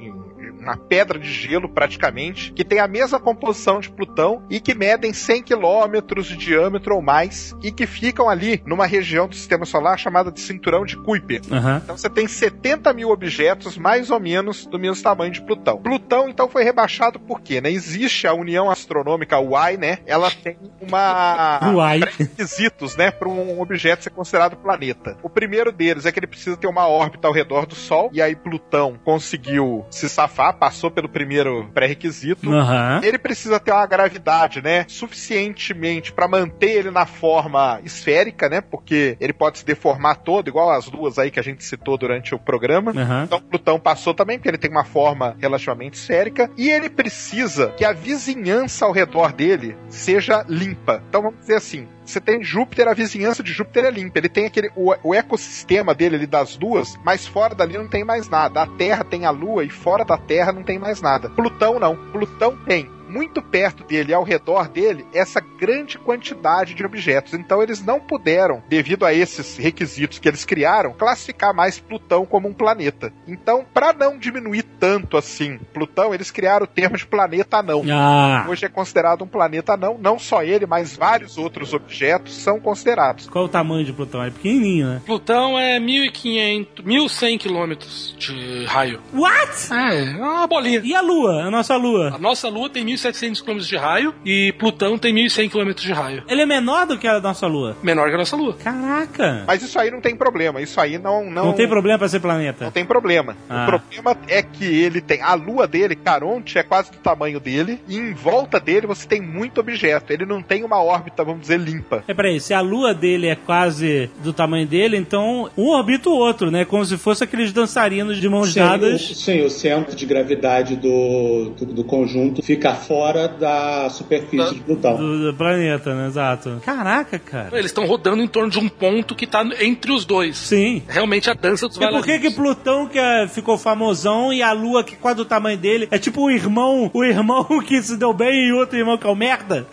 uma pedra de gelo praticamente, que tem a mesma composição de Plutão e que medem 100 quilômetros de diâmetro ou mais e que ficam ali numa região do sistema solar chamada de cinturão de Kuiper. Aham. Então você tem 70 mil objetos mais ou menos do mesmo tamanho de Plutão. Plutão, então, foi rebaixado por quê? Né? Existe a União Astronômica UAI, né? Ela tem uma Uai. requisitos, né, para um objeto ser considerado planeta. O primeiro deles é que ele precisa ter uma órbita ao redor do Sol, e aí Plutão conseguiu se safar, passou pelo primeiro pré-requisito. Aham. Ele precisa ter uma gravidade, né, suficientemente para manter ele na forma esférica, né, porque ele pode se deformar todo, igual as duas aí que a gente citou durante o programa. Aham. Então Plutão passou também, porque ele tem uma forma relativamente esférica, e ele precisa que a vizinhança ao redor dele seja limpa. Então vamos dizer assim. Você tem Júpiter, a vizinhança de Júpiter é limpa. Ele tem aquele o, o ecossistema dele das duas, mas fora dali não tem mais nada. A Terra tem a Lua e fora da Terra não tem mais nada. Plutão não. Plutão tem muito perto dele, ao redor dele, essa grande quantidade de objetos. Então eles não puderam, devido a esses requisitos que eles criaram, classificar mais Plutão como um planeta. Então, para não diminuir tanto assim Plutão, eles criaram o termo de planeta anão. Ah, Hoje é considerado um planeta anão, não só ele, mas vários outros objetos são considerados. qual o tamanho de Plutão? É pequenininho, né? Plutão é 1500, 1100 quilômetros de raio. What? É, é uma bolinha. E a Lua? A nossa Lua? A nossa Lua tem 1.700 km de raio e Plutão tem 1.100 km de raio. Ele é menor do que a nossa Lua. Menor que a nossa Lua. Caraca! Mas isso aí não tem problema, isso aí não não, Não, tem problema pra ser planeta. Não tem problema. Ah. O problema é que ele tem. A lua dele, Caronte, é quase do tamanho dele. E em volta dele você tem muito objeto. Ele não tem uma órbita, vamos dizer, limpa. É peraí, se a lua dele é quase do tamanho dele, então um orbita o outro, né? Como se fosse aqueles dançarinos de mãos Sim, o, dadas. sim, o centro de gravidade do, do, do conjunto fica fora da superfície de Plutão. Do, do planeta, né? Exato. Caraca, cara. Eles estão rodando em torno de um ponto que tá entre os dois. Sim. Realmente a dança dos E por que que. Plutão que é- ficou famosão e a Lua que quase do tamanho dele é tipo o irmão, o irmão que se deu bem e outro irmão que é o merda?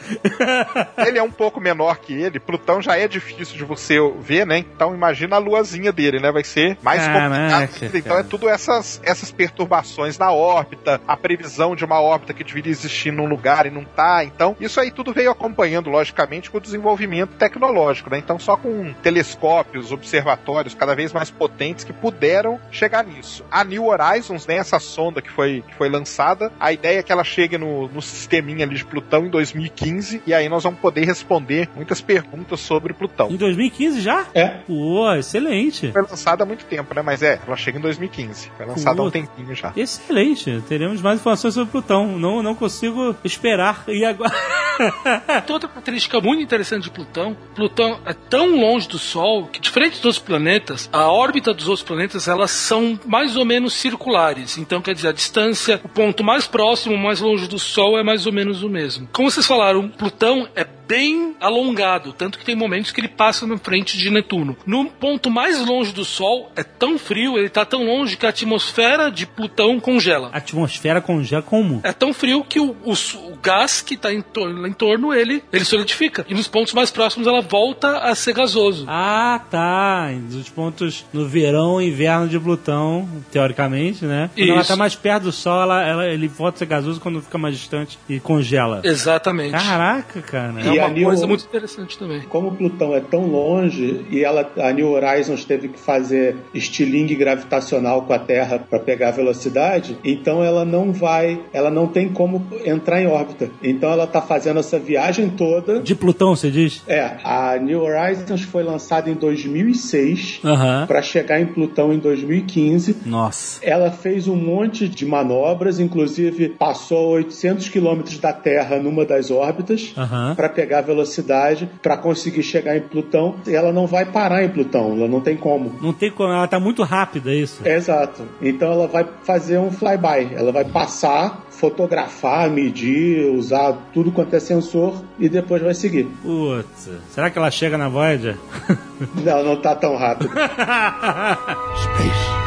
Ele é um pouco menor que ele. Plutão já é difícil de você ver, né? Então imagina a luazinha dele, né? Vai ser mais Caraca, complicado. Então cara. é tudo essas, essas perturbações na órbita, a previsão de uma órbita que deveria existir num lugar e não tá. Então, isso aí tudo veio acompanhando, logicamente, com o desenvolvimento tecnológico, né? Então, só com telescópios, observatórios cada vez mais potentes que puderam chegar nisso. A New Horizons, né? Essa sonda que foi, que foi lançada, a ideia é que ela chegue no, no sisteminha ali de Plutão em 2015 e aí nós vamos poder responder muitas perguntas sobre Plutão. em 2015 já? É, Pô, excelente. Foi lançada há muito tempo, né? Mas é, ela chega em 2015. Foi lançada há um tempinho já. Excelente. Teremos mais informações sobre Plutão. Não, não consigo esperar. E agora? Tem outra característica muito interessante de Plutão. Plutão é tão longe do Sol que, diferente dos outros planetas, a órbita dos outros planetas elas são mais ou menos circulares. Então, quer dizer, a distância, o ponto mais próximo, mais longe do Sol é mais ou menos o mesmo. Como vocês falaram, Plutão é bem alongado, tanto que tem momentos que ele passa na frente de Netuno. No ponto mais longe do Sol é tão frio, ele está tão longe que a atmosfera de Plutão congela. A atmosfera congela como? É tão frio que o, o o gás que está em, torno- em torno ele, ele solidifica. E nos pontos mais próximos ela volta a ser gasoso. Ah, tá. Dos pontos no verão e inverno de Plutão, teoricamente, né? Quando ela Isso. tá mais perto do Sol, ela, ela- ele volta a ser gasoso quando fica mais distante e congela. Exatamente. Caraca, cara. É E uma a New- coisa muito interessante também. como Plutão é tão longe e ela, a New Horizons teve que fazer estilingue gravitacional com a Terra para pegar a velocidade, então ela não vai, ela não tem como entrar em órbita. Então ela tá fazendo essa viagem toda. De Plutão, você diz? É, a New Horizons foi lançada em 2006 Aham. para chegar em Plutão em 2015. Nossa. Ela fez um monte de manobras, inclusive passou a 800 quilômetros da Terra numa das órbitas Aham. para pegar velocidade, para conseguir chegar em Plutão. E ela não vai parar em Plutão, ela não tem como. Não tem como, ela tá muito rápida, é isso. É exato. Então ela vai fazer um flyby, ela vai passar, fotografar, medir, usar tudo quanto é sensor e depois vai seguir. Putz, será que ela chega na Voyager? Não, não tá tão rápido. Space.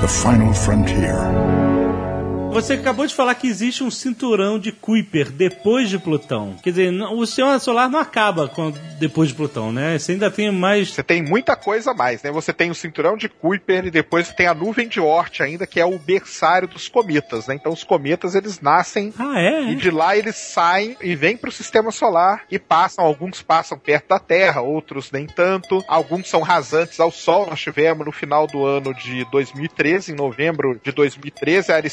The final frontier. Você acabou de falar que existe um cinturão de Kuiper depois de Plutão. Quer dizer, o sistema solar não acaba quando- depois de Plutão, né? Você ainda tem mais. Você tem muita coisa a mais, né? Você tem o cinturão de Kuiper e depois tem a nuvem de Oort ainda, que é o berçário dos cometas, né? Então os cometas eles nascem Ah, é? e de lá eles saem e vêm para o sistema solar e passam. Alguns passam perto da Terra, outros nem tanto. Alguns são rasantes ao Sol. Nós tivemos no final do ano de 2013, em novembro de 2013, era a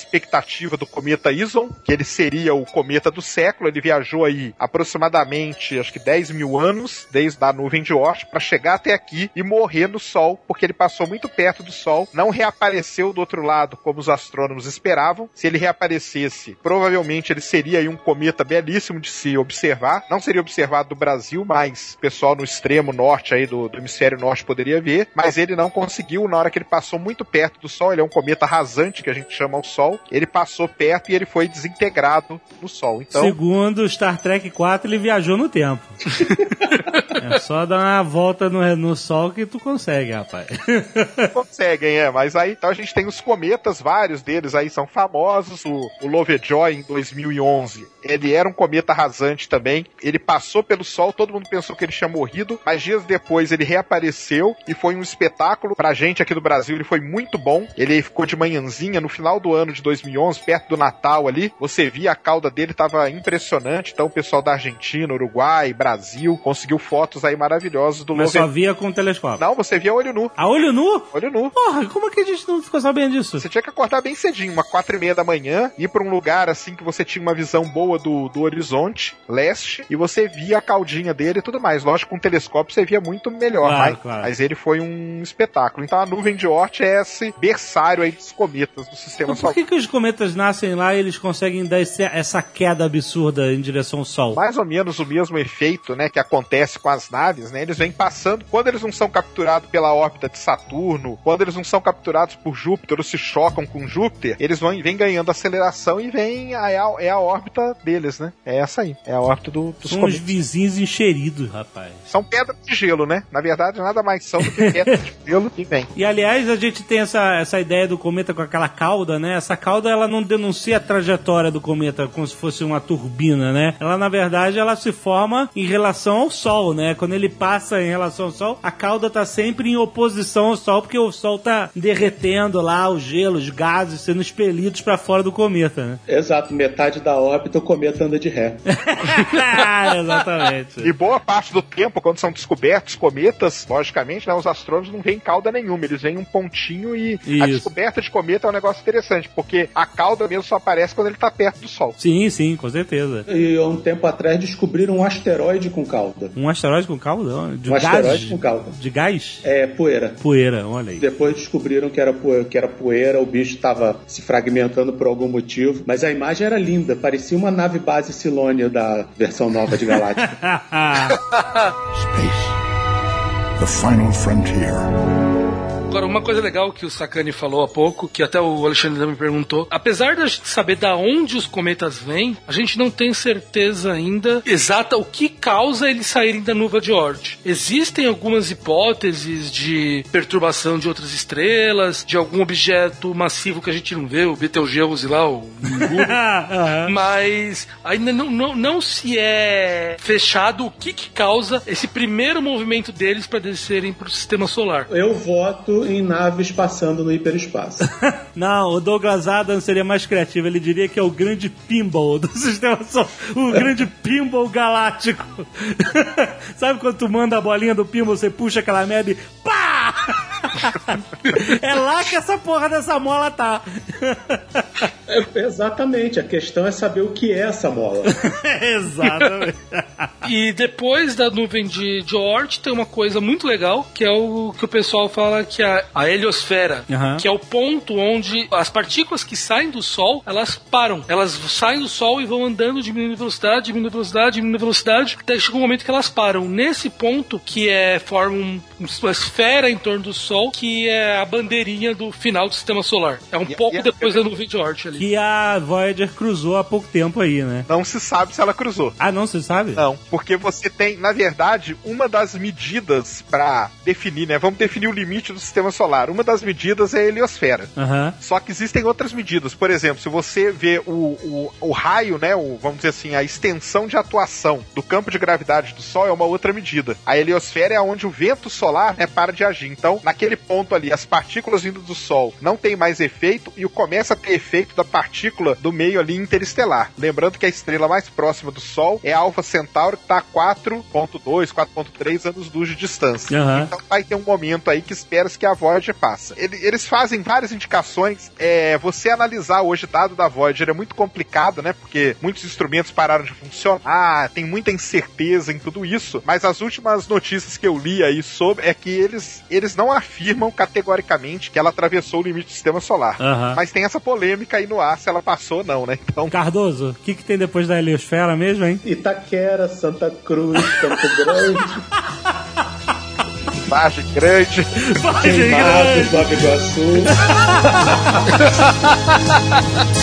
expectativa do cometa Ison, que ele seria o cometa do século. Ele viajou aí aproximadamente, acho que 10 mil anos, desde a nuvem de Oort, para chegar até aqui e morrer no Sol, porque ele passou muito perto do Sol, não reapareceu do outro lado como os astrônomos esperavam. Se ele reaparecesse, provavelmente ele seria aí um cometa belíssimo de se observar. Não seria observado do Brasil, mas o pessoal no extremo norte aí do, do hemisfério norte poderia ver. Mas ele não conseguiu na hora que ele passou muito perto do Sol. Ele é um cometa rasante que a gente chama ao Sol. Ele passou perto e ele foi desintegrado no Sol. Então Segundo Star Trek 4, ele viajou no tempo. é só dar uma volta no, no Sol que tu consegue, rapaz. conseguem, é. Mas aí então a gente tem os cometas, vários deles aí são famosos. O, o Lovejoy em 2011, ele era um cometa rasante também. Ele passou pelo Sol, todo mundo pensou que ele tinha morrido, mas dias depois ele reapareceu e foi um espetáculo pra gente aqui do Brasil. Ele foi muito bom. Ele ficou de manhãzinha no final do ano de 2011, perto do Natal ali. Você via a cauda dele, tava impressionante. Então o pessoal da Argentina, Uruguai, Brasil conseguiu fotos aí maravilhosas do Mas só Lovejoy. via com o telescópio. Não, você via olho nu. A olho nu? Olho nu. Porra, como é que a gente não ficou sabendo disso? Você tinha que acordar bem cedinho, uma quatro e meia da manhã, ir pra um lugar assim que você tinha uma visão boa do, do horizonte leste e você via a caudinha dele e tudo mais. Lógico, com um telescópio você via muito melhor, Claro, mas, claro. mas ele foi um espetáculo. Então a nuvem de Oort é esse berçário aí dos cometas do sistema por solar. que, que os cometas nascem lá e eles conseguem dar esse- essa queda absurda em direção ao Sol? Mais ou menos o mesmo efeito, né, que acontece com as naves, né? Eles vêm passando, quando eles não são capturados pela órbita de Saturno, quando eles não são capturados por Júpiter ou se chocam com Júpiter, eles vão vêm ganhando aceleração e vem a, é, a, é órbita deles, né? É essa aí, é a órbita do, dos São os vizinhos encheridos, rapaz. São pedras de gelo, né? Na verdade, nada mais são do que pedras de gelo que vem. E aliás, a gente tem essa, essa ideia do cometa com aquela cauda, né? Essa cauda ela não denuncia a trajetória do cometa como se fosse uma turbina, né? Ela na verdade ela se forma em relação ao Sol, né? Quando ele passa em relação ao Sol, a cauda tá sempre em oposição ao Sol porque o Sol tá derretendo lá o gelo, os gases sendo expelidos para fora do cometa, né? Exato, metade da órbita o cometa anda de ré. Exatamente. E boa parte do tempo, quando são descobertos cometas, logicamente, né, os astrônomos não veem cauda nenhuma, eles veem um pontinho e a Isso. descoberta de cometa é um negócio interessante, porque a cauda mesmo só aparece quando ele tá perto do Sol. Sim, sim, com certeza. E há um tempo atrás descobriram um asteroide com cauda. Um asteroide com cauda? De Um gás? asteroide com cauda. De gás? É poeira. Poeira, olha aí. Depois descobriram que era, poeira, que era poeira, o bicho estava se fragmentando por algum motivo. Mas a imagem era linda, parecia uma nave base Silônia da versão nova de Galáctica. Space. The final frontier. Agora, uma coisa legal que o Sakane falou há pouco, que até o Alexandre também perguntou, apesar da gente saber da onde os cometas vêm, a gente não tem certeza ainda exata o que causa eles saírem da nuvem de Oort. Existem algumas hipóteses de perturbação de outras estrelas, de algum objeto massivo que a gente não vê, o Betelgeuse lá, o mas ainda não, não, não se é fechado o que, que causa esse primeiro movimento deles para descerem para o sistema solar. Eu voto em naves passando no hiperespaço. Não, o Douglas Adams seria mais criativo. Ele diria que é o grande pinball do sistema solar. O grande pinball galáctico. Sabe quando tu manda a bolinha do pinball, você puxa aquela merda e pá! É lá que essa porra dessa mola tá. É, exatamente, a questão é saber o que é essa mola. Exatamente. E depois da nuvem de, de Oort tem uma coisa muito legal, que é o que o pessoal fala que é a heliosfera, Aham. que é o ponto onde as partículas que saem do Sol, elas param. Elas saem do Sol e vão andando, diminuindo velocidade, diminuindo velocidade, diminuindo velocidade, até chega um momento que elas param. Nesse ponto, que é forma um- uma esfera em torno do Sol, que é a bandeirinha do final do sistema solar. É um E- pouco e a- depois da nuvem de Oort ali. Que a Voyager cruzou há pouco tempo aí, né? Não se sabe se ela cruzou. Ah, não, você sabe? Não. porque você tem, na verdade, uma das medidas para definir, né? Vamos definir o limite do sistema solar. Uma das medidas é a heliosfera. Aham. Só que existem outras medidas. Por exemplo, se você vê o, o, o raio, né? O, vamos dizer assim, a extensão de atuação do campo de gravidade do Sol é uma outra medida. A heliosfera é onde o vento solar né, para de agir. Então, naquele ponto ali, as partículas vindo do Sol não tem mais efeito e o começa a ter efeito da partícula do meio ali interestelar. Lembrando que a estrela mais próxima do Sol é a Alpha Centauri, que está a 4.2, 4.3 anos-luz de distância. Aham. Então vai ter um momento aí que espera-se que a Voyager passa. Ele- eles fazem várias indicações. É, você analisar hoje dado da Voyager é muito complicado, né? Porque muitos instrumentos pararam de funcionar, tem muita incerteza em tudo isso. Mas as últimas notícias que eu li aí sobre é que eles, eles não afirmam categoricamente que ela atravessou o limite do sistema solar. Aham. Mas tem essa polêmica aí no ar se ela passou ou não, né? Então, Cardoso, o que, que tem depois da heliosfera mesmo, hein? Itaquera, Santa Cruz, Campo Grande, Vargem grande. Queimados, Nova Iguaçu.